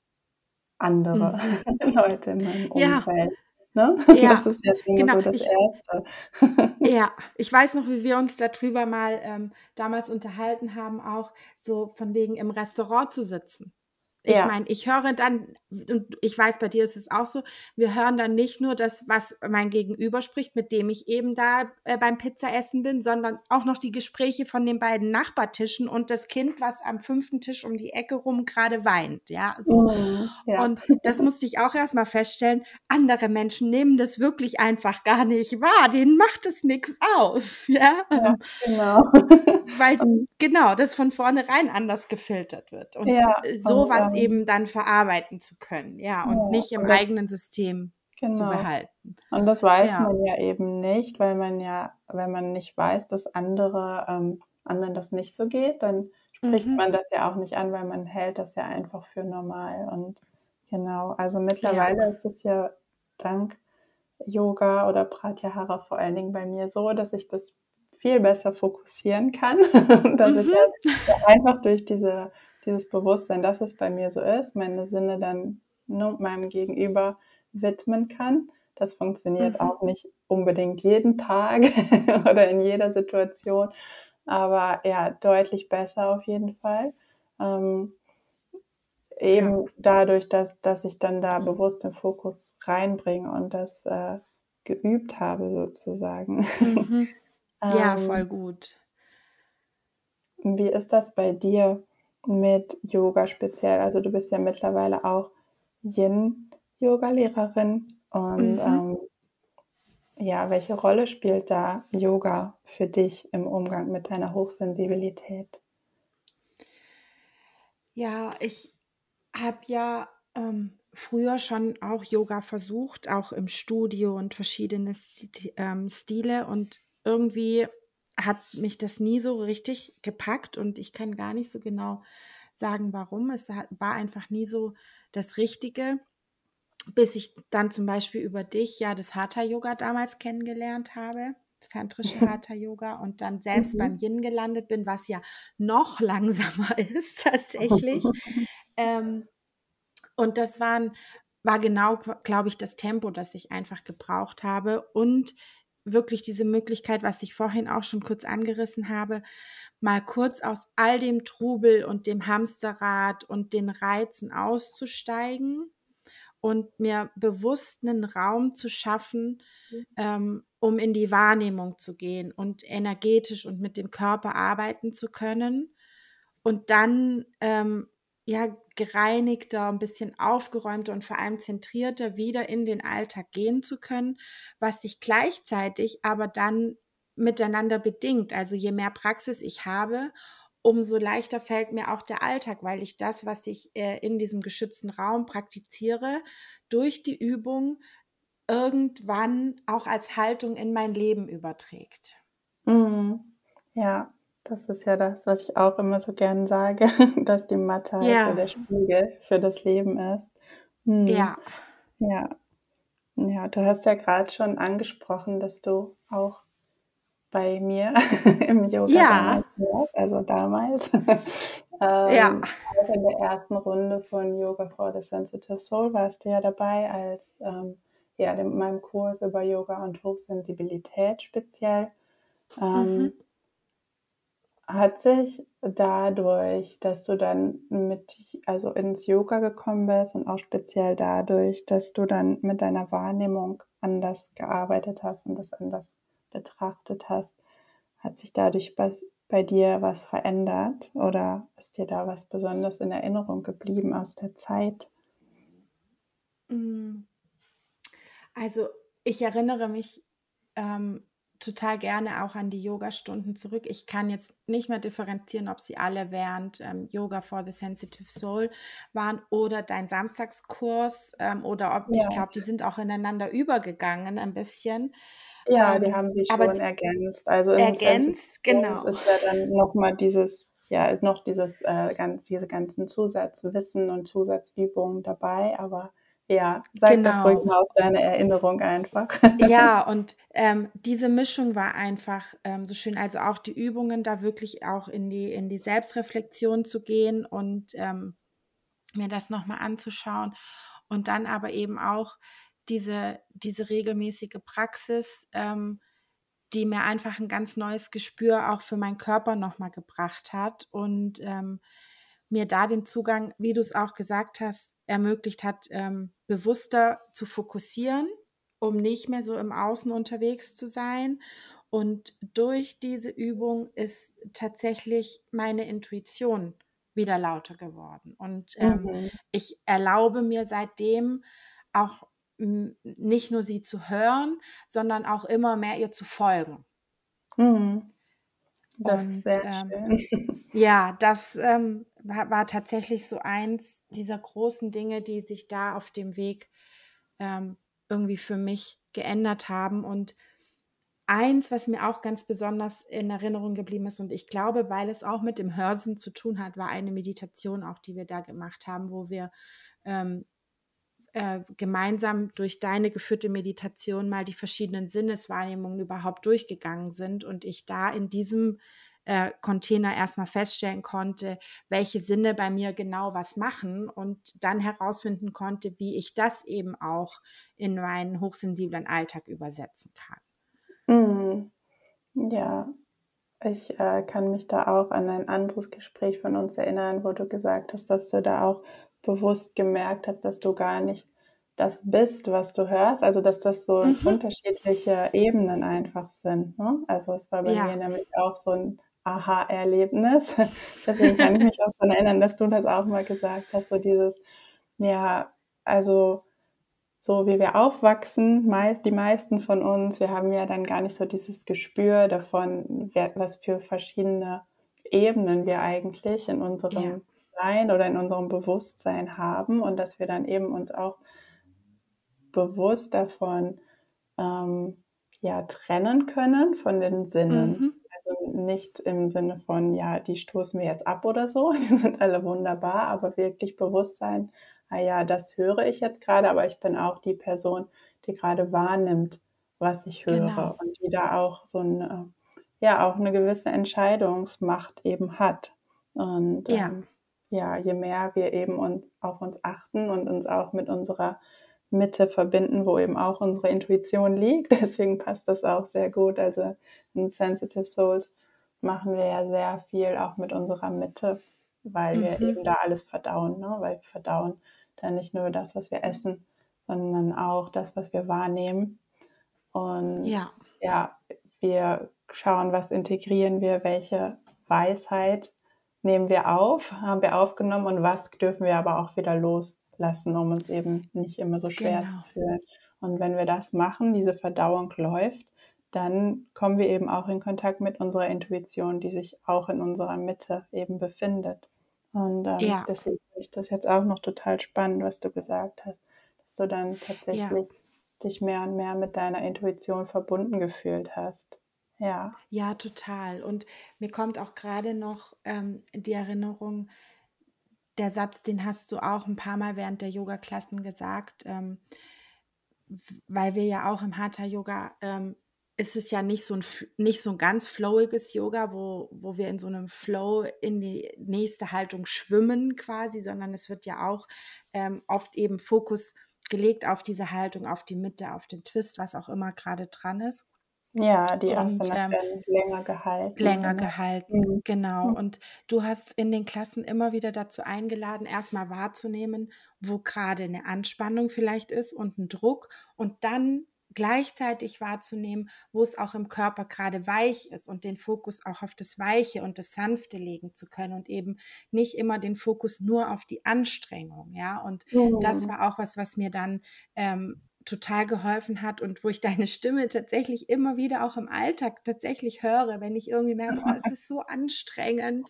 andere mhm. [laughs] Leute in meinem Umfeld. Ja. Ne? Ja, das ist ja schon genau. so das ich, Erste. [laughs] ja, ich weiß noch, wie wir uns darüber mal ähm, damals unterhalten haben, auch so von wegen im Restaurant zu sitzen. Ich ja. meine, ich höre dann, und ich weiß, bei dir ist es auch so, wir hören dann nicht nur das, was mein Gegenüber spricht, mit dem ich eben da äh, beim Pizzaessen bin, sondern auch noch die Gespräche von den beiden Nachbartischen und das Kind, was am fünften Tisch um die Ecke rum gerade weint. Ja, so. Mhm, ja. Und das musste ich auch erstmal feststellen. Andere Menschen nehmen das wirklich einfach gar nicht wahr. Denen macht es nichts aus. [laughs] Ja, ja genau. Weil, [laughs] genau, das von vornherein anders gefiltert wird. Und ja, sowas eben dann verarbeiten zu können, ja, und ja, nicht im und eigenen System. genau. zu behalten. Und das weiß ja. man ja eben nicht, weil man ja, wenn man nicht weiß, dass andere ähm, anderen das nicht so geht, dann spricht mhm. man das ja auch nicht an, weil man hält das ja einfach für normal. Und genau, also mittlerweile ja. ist es ja dank Yoga oder Pratyahara vor allen Dingen bei mir so, dass ich das viel besser fokussieren kann, [laughs] dass mhm. ich einfach durch diese, dieses Bewusstsein, dass es bei mir so ist, meine Sinne dann nur meinem Gegenüber widmen kann. Das funktioniert mhm. auch nicht unbedingt jeden Tag [laughs] oder in jeder Situation, aber ja, deutlich besser auf jeden Fall. Ähm, eben ja. dadurch, dass, dass ich dann da bewusst den Fokus reinbringe und das äh, geübt habe sozusagen. Mhm. [laughs] Ja, ähm, voll gut. Wie ist das bei dir mit Yoga speziell? Also du bist ja mittlerweile auch Yin-Yoga-Lehrerin und mhm. ähm, ja, welche Rolle spielt da Yoga für dich im Umgang mit deiner Hochsensibilität? Ja, ich habe ja ähm, früher schon auch Yoga versucht, auch im Studio und verschiedene ähm, Stile und irgendwie hat mich das nie so richtig gepackt und ich kann gar nicht so genau sagen, warum. Es war einfach nie so das Richtige bis ich dann zum Beispiel über dich ja das Hatha-Yoga damals kennengelernt habe, das tantrische Hatha-Yoga und dann selbst mhm. beim Yin gelandet bin, was ja noch [laughs] langsamer ist tatsächlich. [laughs] ähm, und das waren, war genau, glaube ich, das Tempo, das ich einfach gebraucht habe und wirklich diese Möglichkeit, was ich vorhin auch schon kurz angerissen habe, mal kurz aus all dem Trubel und dem Hamsterrad und den Reizen auszusteigen und mir bewusst einen Raum zu schaffen, mhm. ähm, um in die Wahrnehmung zu gehen und energetisch und mit dem Körper arbeiten zu können und dann ähm, ja gereinigter, ein bisschen aufgeräumter und vor allem zentrierter wieder in den Alltag gehen zu können, was sich gleichzeitig aber dann miteinander bedingt. Also je mehr Praxis ich habe, umso leichter fällt mir auch der Alltag, weil ich das, was ich äh, in diesem geschützten Raum praktiziere, durch die Übung irgendwann auch als Haltung in mein Leben überträgt. Mhm. Ja, das ist ja das, was ich auch immer so gern sage, [laughs] dass die Mathe halt ja. so der Spiegel für das Leben ist. Mhm. Ja. Ja. Ja, du hast ja gerade schon angesprochen, dass du auch bei mir [laughs] im Yoga ja. damals, also damals. [laughs] ähm, ja. Auch in der ersten Runde von Yoga for the Sensitive Soul warst du ja dabei als ähm, ja, in meinem Kurs über Yoga und Hochsensibilität speziell. Ähm, mhm. Hat sich dadurch, dass du dann mit, also ins Yoga gekommen bist und auch speziell dadurch, dass du dann mit deiner Wahrnehmung anders gearbeitet hast und das anders betrachtet hast, hat sich dadurch was, bei dir was verändert oder ist dir da was besonders in Erinnerung geblieben aus der Zeit? Mm. Also ich erinnere mich ähm, total gerne auch an die Yoga-Stunden zurück. Ich kann jetzt nicht mehr differenzieren, ob sie alle während ähm, Yoga for the Sensitive Soul waren oder dein Samstagskurs ähm, oder ob ja. ich glaube, die sind auch ineinander übergegangen ein bisschen. Ja, die ähm, haben sich schon ergänzt. Also ergänzt, genau. ist ja dann nochmal dieses, ja, noch dieses äh, ganz, diese ganzen Zusatzwissen und Zusatzübungen dabei, aber ja, sag genau. das ruhig mal aus deiner Erinnerung einfach. [laughs] Ja, und ähm, diese Mischung war einfach ähm, so schön. Also auch die Übungen, da wirklich auch in die, in die Selbstreflexion zu gehen und ähm, mir das nochmal anzuschauen. Und dann aber eben auch diese, diese regelmäßige Praxis, ähm, die mir einfach ein ganz neues Gespür auch für meinen Körper nochmal gebracht hat und ähm, mir da den Zugang, wie du es auch gesagt hast, ermöglicht hat, ähm, bewusster zu fokussieren, um nicht mehr so im Außen unterwegs zu sein. Und durch diese Übung ist tatsächlich meine Intuition wieder lauter geworden. Und ähm, mhm. ich erlaube mir seitdem auch nicht nur sie zu hören, sondern auch immer mehr ihr zu folgen. Mhm. Das Und, ist sehr ähm, schön. [laughs] Ja, das ähm, war, war, tatsächlich so eins dieser großen Dinge, die sich da auf dem Weg ähm, irgendwie für mich geändert haben. Und eins, was mir auch ganz besonders in Erinnerung geblieben ist, und ich glaube, weil es auch mit dem Hörsinn zu tun hat, war eine Meditation auch, die wir da gemacht haben, wo wir ähm, äh, gemeinsam durch deine geführte Meditation mal die verschiedenen Sinneswahrnehmungen überhaupt durchgegangen sind und ich da in diesem äh, Container erstmal feststellen konnte, welche Sinne bei mir genau was machen und dann herausfinden konnte, wie ich das eben auch in meinen hochsensiblen Alltag übersetzen kann. Mhm. Ja, ich äh, kann mich da auch an ein anderes Gespräch von uns erinnern, wo du gesagt hast, dass du da auch bewusst gemerkt hast, dass du gar nicht das bist, was du hörst, also dass das so mhm. unterschiedliche Ebenen einfach sind. Ne? Also es war bei ja. mir nämlich auch so ein Aha-Erlebnis. [laughs] Deswegen kann ich mich auch daran erinnern, dass du das auch mal gesagt hast, so dieses, ja, also so wie wir aufwachsen, meist, die meisten von uns, wir haben ja dann gar nicht so dieses Gespür davon, was für verschiedene Ebenen wir eigentlich in unserem ja. Sein oder in unserem Bewusstsein haben und dass wir dann eben uns auch bewusst davon ähm, ja, trennen können von den Sinnen. Mhm. Nicht im Sinne von, ja, die stoßen wir jetzt ab oder so, [laughs] die sind alle wunderbar, aber wirklich bewusst sein, ah ja, das höre ich jetzt gerade, aber ich bin auch die Person, die gerade wahrnimmt, was ich höre genau. und die da auch so ein, ja, auch eine gewisse Entscheidungsmacht eben hat. Und ja. Ähm, ja, je mehr wir eben uns, auf uns achten und uns auch mit unserer Mitte verbinden, wo eben auch unsere Intuition liegt. [laughs] Deswegen passt das auch sehr gut. Also in Sensitive Souls machen wir ja sehr viel auch mit unserer Mitte, weil mhm. wir eben da alles verdauen, ne? weil wir verdauen dann nicht nur das, was wir essen, sondern auch das, was wir wahrnehmen. Und ja, ja wir schauen, was integrieren wir, welche Weisheit nehmen wir auf, haben wir aufgenommen und was dürfen wir aber auch wieder loslassen, um uns eben nicht immer so schwer genau. zu fühlen. Und wenn wir das machen, diese Verdauung läuft, dann kommen wir eben auch in Kontakt mit unserer Intuition, die sich auch in unserer Mitte eben befindet. Und ähm, ja. deswegen finde ich das jetzt auch noch total spannend, was du gesagt hast, dass du dann tatsächlich ja. dich mehr und mehr mit deiner Intuition verbunden gefühlt hast. Ja. Ja, total. Und mir kommt auch gerade noch ähm, die Erinnerung, der Satz, den hast du auch ein paar Mal während der Yoga-Klassen gesagt, ähm, weil wir ja auch im Hatha-Yoga ähm, ist es ja nicht so ein, nicht so ein ganz flowiges Yoga, wo, wo wir in so einem Flow in die nächste Haltung schwimmen quasi, sondern es wird ja auch ähm, oft eben Fokus gelegt auf diese Haltung, auf die Mitte, auf den Twist, was auch immer gerade dran ist. Ja, die Asanas ähm, werden länger gehalten. Länger genau. gehalten, mhm. genau. Mhm. Und du hast in den Klassen immer wieder dazu eingeladen, erstmal wahrzunehmen, wo gerade eine Anspannung vielleicht ist und ein Druck und dann gleichzeitig wahrzunehmen, wo es auch im Körper gerade weich ist und den Fokus auch auf das Weiche und das Sanfte legen zu können und eben nicht immer den Fokus nur auf die Anstrengung, ja. Und mhm. das war auch was, was mir dann ähm, total geholfen hat und wo ich deine Stimme tatsächlich immer wieder auch im Alltag tatsächlich höre, wenn ich irgendwie merke, oh, es ist so anstrengend,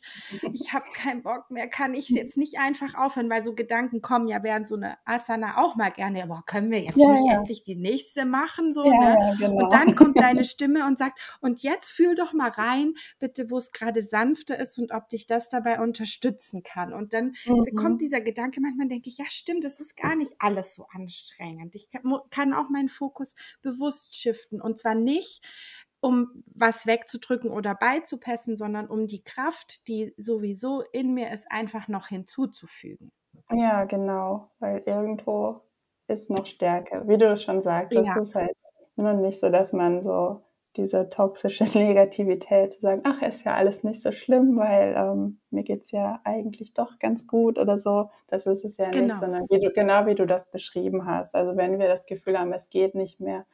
ich habe keinen Bock mehr, kann ich jetzt nicht einfach aufhören, weil so Gedanken kommen ja während so eine Asana auch mal gerne, aber können wir jetzt ja, nicht ja. endlich die nächste machen? So, ja, ne? genau. Und dann kommt deine Stimme und sagt, und jetzt fühl doch mal rein, bitte, wo es gerade sanfter ist und ob dich das dabei unterstützen kann. Und dann mhm. kommt dieser Gedanke, manchmal denke ich, ja stimmt, das ist gar nicht alles so anstrengend. Ich kann auch meinen Fokus bewusst shiften. Und zwar nicht, um was wegzudrücken oder beizupassen, sondern um die Kraft, die sowieso in mir ist, einfach noch hinzuzufügen. Ja, genau, weil irgendwo ist noch Stärke. Wie du es schon sagst, ja. es ist halt nur nicht so, dass man so diese toxische [laughs] Negativität zu sagen, ach, ist ja alles nicht so schlimm, weil ähm, mir geht es ja eigentlich doch ganz gut oder so. Das ist es ja genau. nicht, sondern wie du, genau wie du das beschrieben hast. Also wenn wir das Gefühl haben, es geht nicht mehr,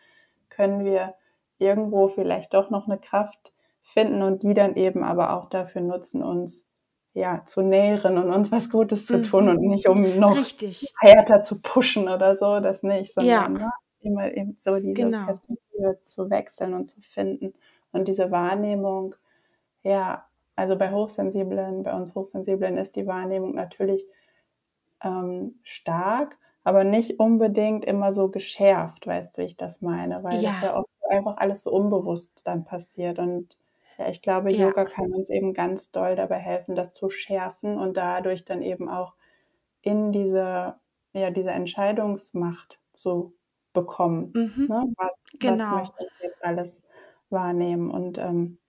können wir irgendwo vielleicht doch noch eine Kraft finden und die dann eben aber auch dafür nutzen, uns ja zu nähren und uns was Gutes zu tun und mhm. nicht um noch Richtig. härter zu pushen oder so, das nicht, sondern ja. Immer eben so diese genau. Perspektive zu wechseln und zu finden. Und diese Wahrnehmung, ja, also bei Hochsensiblen, bei uns Hochsensiblen ist die Wahrnehmung natürlich ähm, stark, aber nicht unbedingt immer so geschärft, weißt du, wie ich das meine, weil das ja Ja. oft einfach alles so unbewusst dann passiert und ja, ich glaube, Ja. Yoga kann uns eben ganz doll dabei helfen, das zu schärfen und dadurch dann eben auch in diese ja, diese Entscheidungsmacht zu bekommen, Mhm. ne? Was was Genau. möchte ich jetzt alles wahrnehmen und, ähm,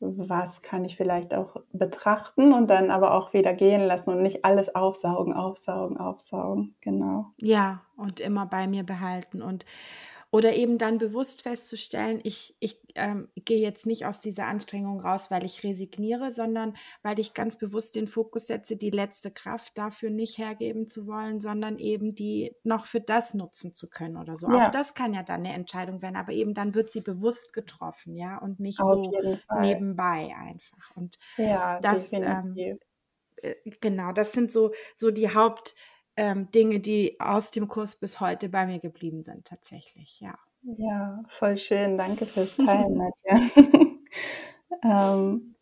was kann ich vielleicht auch betrachten und dann aber auch wieder gehen lassen und nicht alles aufsaugen, aufsaugen, aufsaugen, genau. Ja, und immer bei mir behalten und oder eben dann bewusst festzustellen, ich ich, ähm, gehe jetzt nicht aus dieser Anstrengung raus, weil ich resigniere, sondern weil ich ganz bewusst den Fokus setze, die letzte Kraft dafür nicht hergeben zu wollen, sondern eben die noch für das nutzen zu können oder so. Auch Ja. das kann ja dann 'ne Entscheidung sein, aber eben dann wird sie bewusst getroffen, ja, und nicht Auf so nebenbei einfach. Und Ja, das, ähm, äh, genau, das sind so so die Haupt ähm, Dinge, die aus dem Kurs bis heute bei mir geblieben sind tatsächlich, ja. Ja, voll schön. Danke fürs [laughs] Teilen, Nadja. [laughs] Ähm,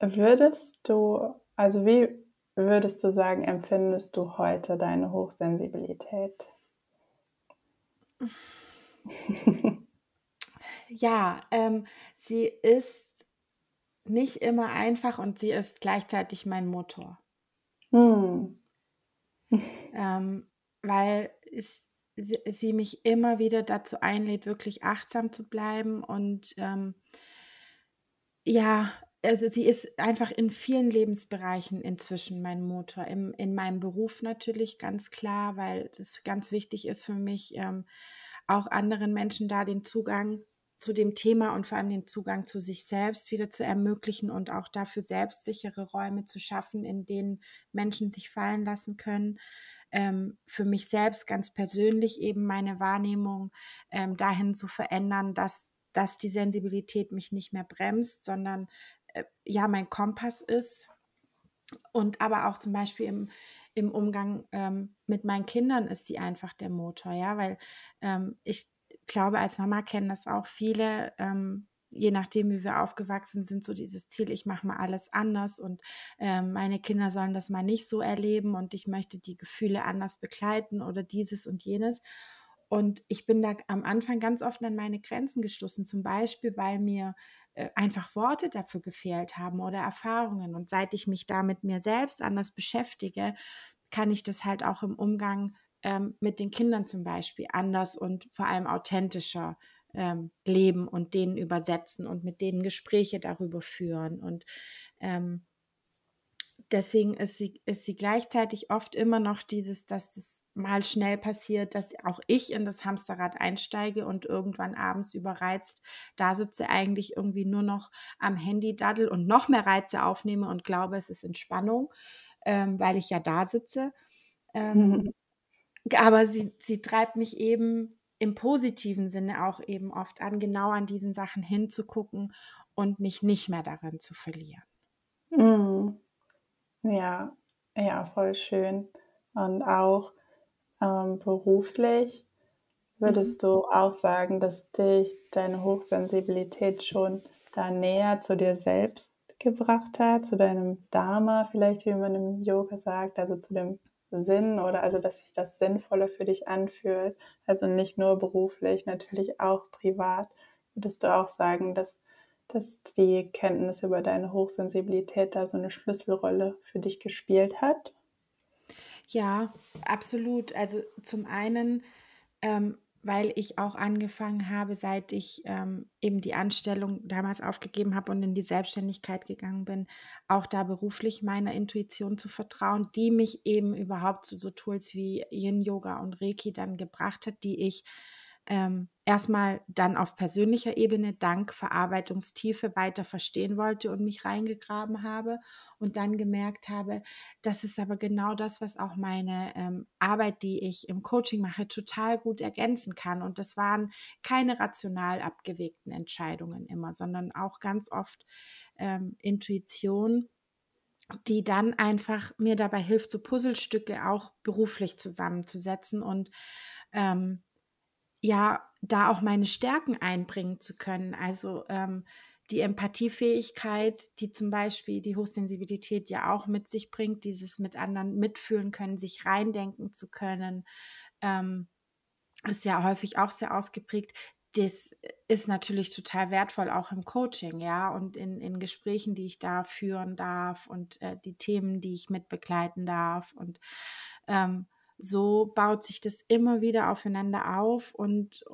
würdest du also, wie würdest du sagen, empfindest du heute deine Hochsensibilität? [laughs] Ja, ähm, sie ist nicht immer einfach und sie ist gleichzeitig mein Motor. Mhm. [laughs] Ähm, weil es sie mich immer wieder dazu einlädt, wirklich achtsam zu bleiben und, ähm ja, also, sie ist einfach in vielen Lebensbereichen inzwischen mein Motor. Im in meinem Beruf natürlich ganz klar, weil das ganz wichtig ist für mich, ähm, auch anderen Menschen da den Zugang zu dem Thema und vor allem den Zugang zu sich selbst wieder zu ermöglichen und auch dafür selbstsichere Räume zu schaffen, in denen Menschen sich fallen lassen können. Ähm, für mich selbst ganz persönlich eben meine Wahrnehmung, ähm, dahin zu verändern, dass dass die Sensibilität mich nicht mehr bremst, sondern, äh, ja, mein Kompass ist. Und aber auch zum Beispiel im im Umgang, ähm, mit meinen Kindern ist sie einfach der Motor, ja, weil, ähm, ich glaube, als Mama kennen das auch viele, ähm, je nachdem, wie wir aufgewachsen sind, so dieses Ziel: „Ich mache mal alles anders und, ähm, meine Kinder sollen das mal nicht so erleben und ich möchte die Gefühle anders begleiten“ oder dieses und jenes. Und ich bin da am Anfang ganz oft an meine Grenzen gestoßen, zum Beispiel, weil mir, äh, einfach Worte dafür gefehlt haben oder Erfahrungen. Und seit ich mich da mit mir selbst anders beschäftige, kann ich das halt auch im Umgang, ähm, mit den Kindern zum Beispiel anders und vor allem authentischer, ähm, leben und denen übersetzen und mit denen Gespräche darüber führen. Und, ähm deswegen ist sie ist sie gleichzeitig oft immer noch dieses, dass es mal schnell passiert, dass auch ich in das Hamsterrad einsteige und irgendwann abends überreizt dasitze, eigentlich irgendwie nur noch am Handy daddle und noch mehr Reize aufnehme und glaube, es ist Entspannung, ähm, weil ich ja dasitze. Ähm, g [laughs] aber sie sie treibt mich eben im positiven Sinne auch eben oft an, genau an diesen Sachen hinzugucken und mich nicht mehr darin zu verlieren. Mhm. Ja, ja, voll schön. Und auch, ähm, beruflich Mhm. würdest du auch sagen, dass dich deine Hochsensibilität schon da näher zu dir selbst gebracht hat, zu deinem Dharma vielleicht, wie man im Yoga sagt, also zu dem Sinn oder also, dass sich das sinnvoller für dich anfühlt? Also, nicht nur beruflich, natürlich auch privat. Würdest du auch sagen, dass dass die Kenntnis über deine Hochsensibilität da so 'ne Schlüsselrolle für dich gespielt hat? Ja, absolut. Also, zum einen, ähm, weil ich auch angefangen habe, seit ich, ähm, eben die Anstellung damals aufgegeben habe und in die Selbstständigkeit gegangen bin, auch da beruflich meiner Intuition zu vertrauen, die mich eben überhaupt zu so Tools wie Yin-Yoga und Reiki dann gebracht hat, die ich, ähm, erst mal dann auf persönlicher Ebene dank Verarbeitungstiefe weiter verstehen wollte und mich reingegraben habe und dann gemerkt habe, das ist aber genau das, was auch meine, ähm, Arbeit, die ich im Coaching mache, total gut ergänzen kann. Und das waren keine rational abgewegten Entscheidungen immer, sondern auch ganz oft, ähm, Intuition, die dann einfach mir dabei hilft, so Puzzlestücke auch beruflich zusammenzusetzen und, ähm, ja, da auch meine Stärken einbringen zu können. Also, ähm, die Empathiefähigkeit, die zum Beispiel die Hochsensibilität ja auch mit sich bringt, dieses mit anderen mitfühlen können, sich reindenken zu können, ähm, ist ja häufig auch sehr ausgeprägt. Das ist natürlich total wertvoll, auch im Coaching, ja, und in, in Gesprächen, die ich da führen darf und äh, die Themen, die ich mitbegleiten darf. Und ähm, so baut sich das immer wieder aufeinander auf und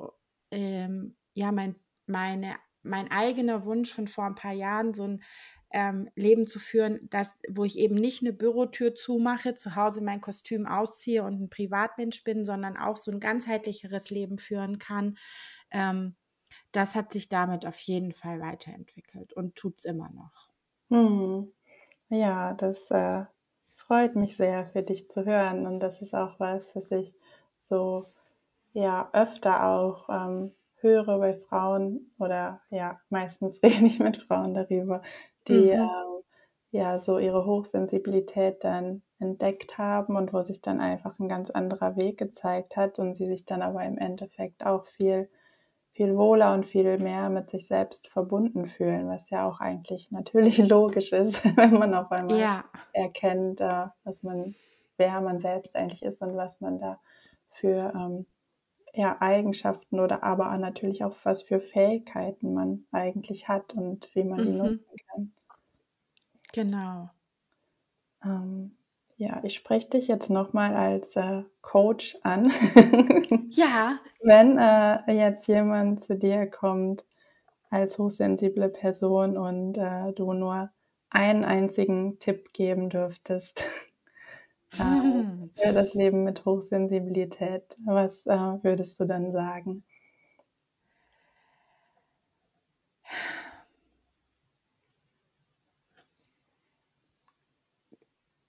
ähm, ja, mein, meine, mein eigener Wunsch von vor ein paar Jahren, so ein ähm, Leben zu führen, das, wo ich eben nicht eine Bürotür zumache, zu Hause mein Kostüm ausziehe und ein Privatmensch bin, sondern auch so ein ganzheitlicheres Leben führen kann. Ähm, das hat sich damit auf jeden Fall weiterentwickelt und tut es immer noch. Hm. Ja, das äh, freut mich sehr für dich zu hören und das ist auch was, was ich so ja öfter auch ähm, höre bei Frauen oder ja, meistens [laughs] rede ich mit Frauen darüber, die mhm. ähm, ja so ihre Hochsensibilität dann entdeckt haben und wo sich dann einfach ein ganz anderer Weg gezeigt hat und sie sich dann aber im Endeffekt auch viel viel wohler und viel mehr mit sich selbst verbunden fühlen, was ja auch eigentlich natürlich [laughs] logisch ist, [laughs] wenn man auf einmal ja. erkennt, äh, was man, wer man selbst eigentlich ist und was man da für ähm, ja, Eigenschaften oder aber natürlich auch was für Fähigkeiten man eigentlich hat und wie man die mhm. nutzen kann. Genau. Ähm, ja, ich spreche dich jetzt nochmal als äh, Coach an. [laughs] ja. Wenn äh, jetzt jemand zu dir kommt als hochsensible Person und äh, du nur einen einzigen Tipp geben dürftest, für das Leben mit Hochsensibilität. Was äh, würdest du dann sagen?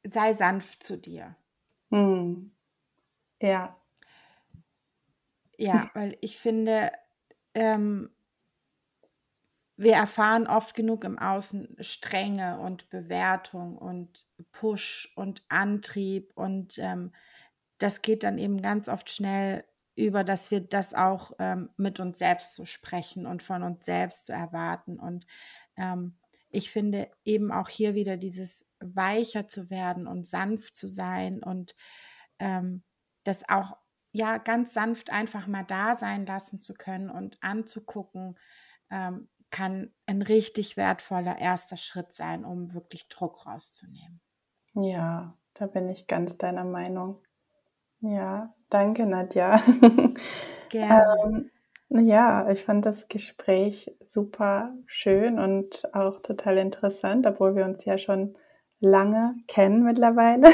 Sei sanft zu dir. Hm. Ja. Ja, weil ich finde, ähm, wir erfahren oft genug im Außen Strenge und Bewertung und Push und Antrieb und ähm, das geht dann eben ganz oft schnell über, dass wir das auch ähm, mit uns selbst zu sprechen und von uns selbst zu erwarten. Und ähm, ich finde eben auch hier wieder dieses weicher zu werden und sanft zu sein und ähm, das auch ja ganz sanft einfach mal da sein lassen zu können und anzugucken, ähm, kann ein richtig wertvoller erster Schritt sein, um wirklich Druck rauszunehmen. Ja, da bin ich ganz deiner Meinung. Ja, danke, Nadja. [laughs] Gerne. ähm, ja, ich fand das Gespräch super schön und auch total interessant, obwohl wir uns ja schon lange kennen mittlerweile.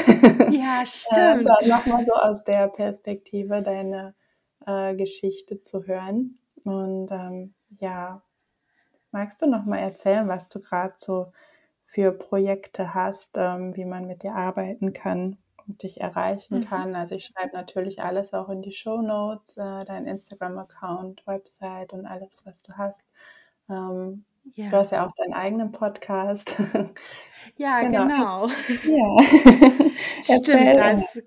Ja, [laughs] stimmt. äh, nochmal so aus der Perspektive deine äh, Geschichte zu hören. Und ähm, ja, Magst du noch mal erzählen, was du gerade so für Projekte hast, ähm, wie man mit dir arbeiten kann und dich erreichen mhm. kann? Also ich schreibe natürlich alles auch in die Show Notes, äh, dein Instagram-Account, Website und alles, was du hast. Ähm, ja. Du hast ja auch deinen eigenen Podcast. [laughs] Ja, [laughs] genau. genau. Ja. [laughs] Stimmt, das,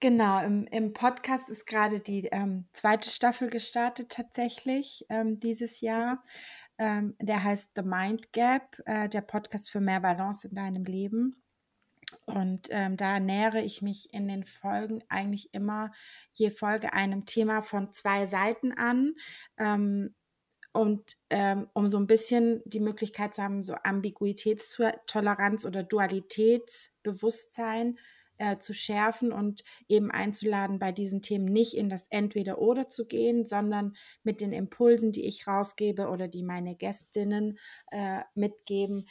genau. Im, Im Podcast ist gerade die ähm, zweite Staffel gestartet tatsächlich ähm, dieses Jahr. Ähm, der heißt The Mind Gap, äh, der Podcast für mehr Balance in deinem Leben. Und ähm, da nähere ich mich in den Folgen eigentlich immer je Folge einem Thema von zwei Seiten an. Ähm, und ähm, um so ein bisschen die Möglichkeit zu haben, so Ambiguitätstoleranz oder Dualitätsbewusstsein äh, zu schärfen und eben einzuladen, bei diesen Themen nicht in das Entweder-Oder zu gehen, sondern mit den Impulsen, die ich rausgebe oder die meine Gästinnen äh, mitgeben,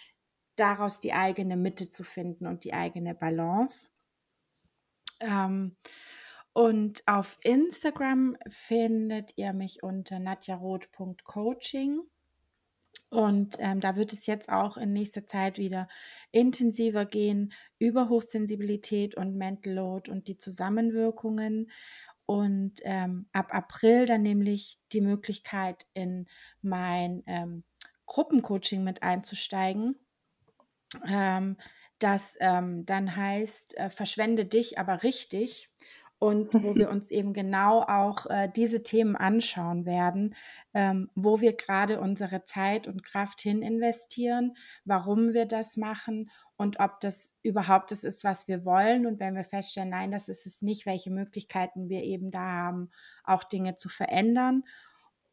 daraus die eigene Mitte zu finden und die eigene Balance. Ähm, und auf Instagram findet ihr mich unter nadjaroth.coaching. Und ähm, da wird es jetzt auch in nächster Zeit wieder intensiver gehen über Hochsensibilität und Mental Load und die Zusammenwirkungen. Und ähm, ab April dann nämlich die Möglichkeit, in mein ähm, Gruppencoaching mit einzusteigen. Ähm, das ähm, dann heißt, äh, verschwende dich aber richtig. Und wo wir uns eben genau auch äh, diese Themen anschauen werden, ähm, wo wir gerade unsere Zeit und Kraft hin investieren, warum wir das machen und ob das überhaupt das ist, was wir wollen. Und wenn wir feststellen, nein, das ist es nicht, welche Möglichkeiten wir eben da haben, auch Dinge zu verändern.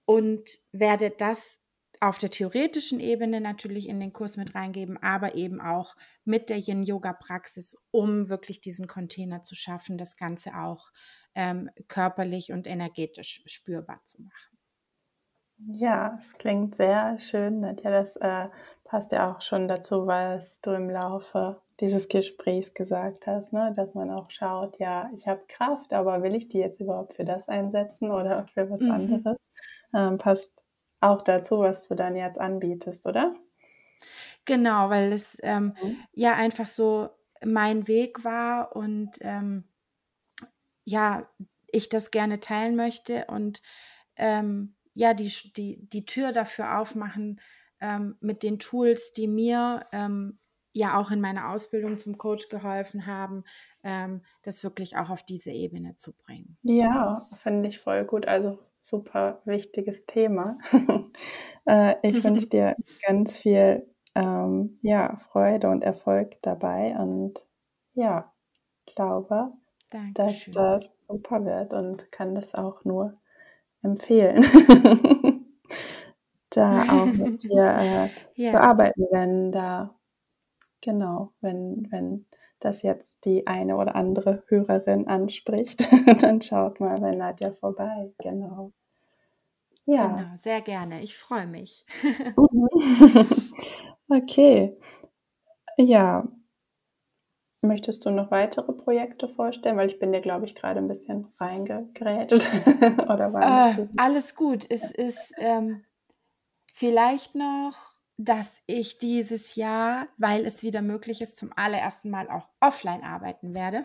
Und werde das auf der theoretischen Ebene natürlich in den Kurs mit reingeben, aber eben auch mit der Yin-Yoga-Praxis, um wirklich diesen Container zu schaffen, das Ganze auch ähm, körperlich und energetisch spürbar zu machen. Ja, es klingt sehr schön, Nadja. Das äh, passt ja auch schon dazu, was du im Laufe dieses Gesprächs gesagt hast, ne? dass man auch schaut, ja, ich habe Kraft, aber will ich die jetzt überhaupt für das einsetzen oder für was mhm. anderes? Ähm, passt auch dazu, was du dann jetzt anbietest, oder? Genau, weil es ähm, mhm. ja einfach so mein Weg war und ähm, ja, ich das gerne teilen möchte und ähm, ja, die, die, die Tür dafür aufmachen ähm, mit den Tools, die mir ähm, ja auch in meiner Ausbildung zum Coach geholfen haben, ähm, das wirklich auch auf diese Ebene zu bringen. Ja, finde ich voll gut. Also super wichtiges Thema. [laughs] äh, ich [laughs] wünsche dir ganz viel ähm, ja, Freude und Erfolg dabei und ja, glaube, Dankeschön. dass das super wird und kann das auch nur empfehlen. [laughs] da auch mit dir äh, ja. bearbeiten, wenn da, genau, wenn, wenn das jetzt die eine oder andere Hörerin anspricht, [laughs] dann schaut mal bei Nadja vorbei. Genau. Ja. Genau, sehr gerne. Ich freue mich. [laughs] [laughs] okay. Ja. Möchtest du noch weitere Projekte vorstellen? Weil ich bin dir, glaube ich, gerade ein bisschen reingegrätscht. Oder war äh, alles gut. Es ist ähm, vielleicht noch dass ich dieses Jahr, weil es wieder möglich ist, zum allerersten Mal auch offline arbeiten werde.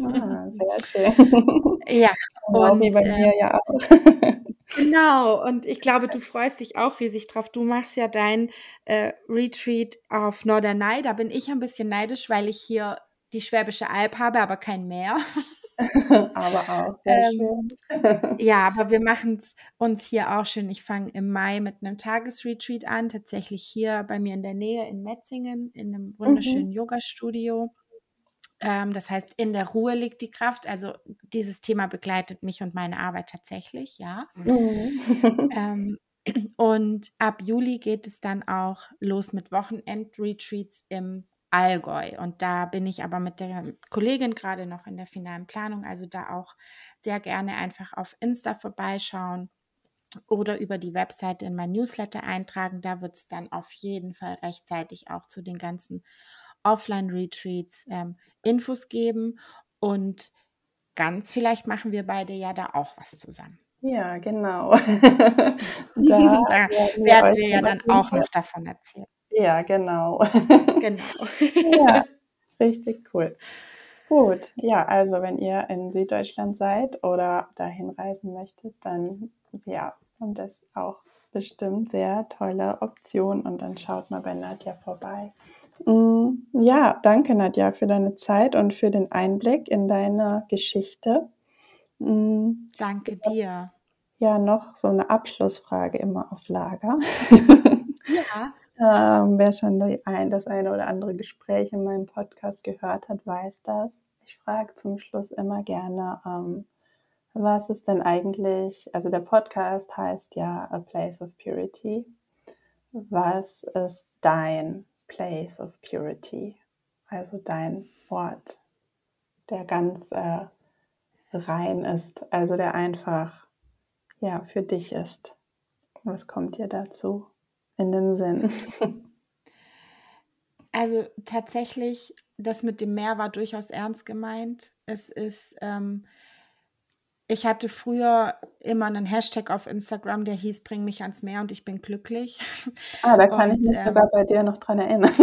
Ah, [laughs] sehr schön. ja, [laughs] genau, und, wie bei mir äh, ja auch. [laughs] genau, und ich glaube, du freust dich auch riesig drauf. Du machst ja dein äh, Retreat auf Norderney. Da bin ich ein bisschen neidisch, weil ich hier die Schwäbische Alb habe, aber kein Meer. [laughs] aber auch sehr ähm, schön. ja, [laughs] aber wir machen es uns hier auch schön. Ich fange im Mai mit einem Tagesretreat an, tatsächlich hier bei mir in der Nähe in Metzingen, in einem wunderschönen mhm. Yoga-Studio. Ähm, das heißt, in der Ruhe liegt die Kraft. Also dieses Thema begleitet mich und meine Arbeit tatsächlich, ja. Mhm. [laughs] ähm, und ab Juli geht es dann auch los mit Wochenend-Retreats im Allgäu. Und da bin ich aber mit der Kollegin gerade noch in der finalen Planung. Also da auch sehr gerne einfach auf Insta vorbeischauen oder über die Webseite in mein Newsletter eintragen. Da wird es dann auf jeden Fall rechtzeitig auch zu den ganzen Offline-Retreats ähm, Infos geben. Und ganz vielleicht machen wir beide ja da auch was zusammen. Ja, genau. [laughs] [laughs] da, da werden wir ja dann auch noch davon erzählen. Ja, genau. Genau. [laughs] ja, [laughs] richtig cool. Gut, ja, also wenn ihr in Süddeutschland seid oder dahin reisen möchtet, dann ja, und das auch bestimmt sehr tolle Option und dann schaut mal bei Nadja vorbei. Mm, ja, danke Nadja für deine Zeit und für den Einblick in deine Geschichte. Mm, danke dir. Ja, noch so eine Abschlussfrage immer auf Lager. Ja. [laughs] Ähm, wer schon ein, das eine oder andere Gespräch in meinem Podcast gehört hat, weiß das. Ich frage zum Schluss immer gerne, ähm, was ist denn eigentlich, also der Podcast heißt ja A Place of Purity. Was ist dein Place of Purity? Also dein Ort, der ganz äh, rein ist, also der einfach ja für dich ist. Was kommt dir dazu? In dem Sinn. [laughs] Also tatsächlich, das mit dem Meer war durchaus ernst gemeint. Es ist, ähm, ich hatte früher immer einen Hashtag auf Instagram, der hieß Bring mich ans Meer und ich bin glücklich. Ah, da kann [laughs] und, ich mich ähm, sogar bei dir noch dran erinnern.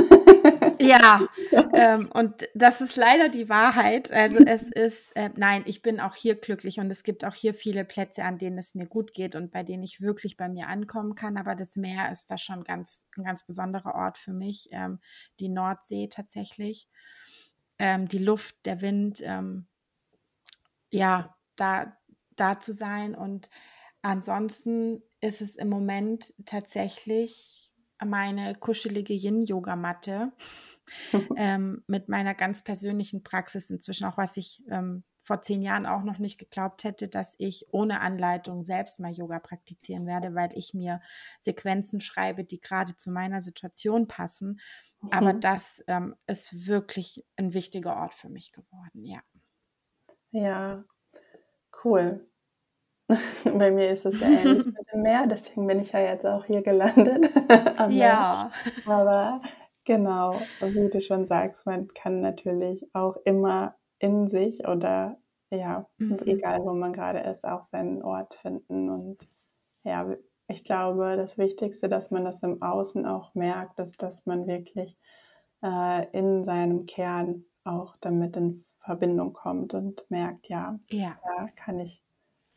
Ja, [laughs] ähm, und das ist leider die Wahrheit. Also es ist, äh, nein, ich bin auch hier glücklich und es gibt auch hier viele Plätze, an denen es mir gut geht und bei denen ich wirklich bei mir ankommen kann. Aber das Meer ist da schon ganz, ein ganz besonderer Ort für mich. Ähm, die Nordsee tatsächlich. Ähm, die Luft, der Wind, ähm, ja, da, da zu sein. Und ansonsten ist es im Moment tatsächlich meine kuschelige Yin-Yoga-Matte [laughs] ähm, mit meiner ganz persönlichen Praxis inzwischen, auch was ich ähm, vor zehn Jahren auch noch nicht geglaubt hätte, dass ich ohne Anleitung selbst mal Yoga praktizieren werde, weil ich mir Sequenzen schreibe, die gerade zu meiner Situation passen. Mhm. Aber das ähm, ist wirklich ein wichtiger Ort für mich geworden, ja. Ja, cool. [laughs] Bei mir ist es ja ähnlich [laughs] mit dem Meer, deswegen bin ich ja jetzt auch hier gelandet. [laughs] ja. Aber genau, wie du schon sagst, man kann natürlich auch immer in sich oder ja, mhm. egal wo man gerade ist, auch seinen Ort finden. Und ja, ich glaube, das Wichtigste, dass man das im Außen auch merkt, ist, dass man wirklich äh, in seinem Kern auch damit in Verbindung kommt und merkt, ja, ja. da kann ich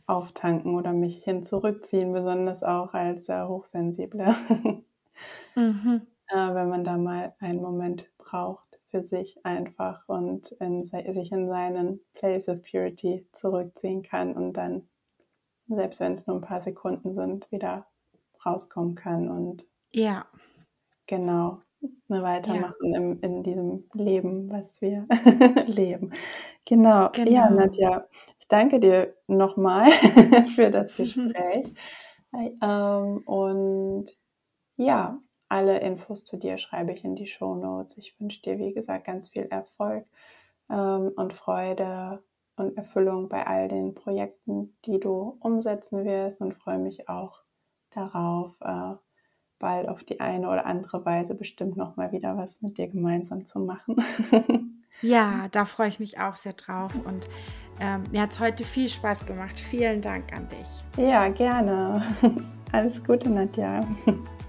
auftanken oder mich hin zurückziehen, besonders auch als äh, Hochsensible. [laughs] mhm. äh, wenn man da mal einen Moment braucht für sich einfach und in, sich in seinen Place of Purity zurückziehen kann und dann, selbst wenn es nur ein paar Sekunden sind, wieder rauskommen kann und ja, genau ne, weitermachen ja. im, in diesem Leben, was wir [laughs] leben. Genau. genau. Ja, Nadja, ich danke dir nochmal [laughs] für das Gespräch. ähm, und ja, alle Infos zu dir schreibe ich in die Show Notes. Ich wünsche dir, wie gesagt, ganz viel Erfolg ähm, und Freude und Erfüllung bei all den Projekten, die du umsetzen wirst und freue mich auch darauf, äh, bald auf die eine oder andere Weise bestimmt noch mal wieder was mit dir gemeinsam zu machen. [laughs] ja, da freue ich mich auch sehr drauf und ähm, mir hat es heute viel Spaß gemacht. Vielen Dank an dich. Ja, gerne. [laughs] Alles Gute, Nadja. [laughs]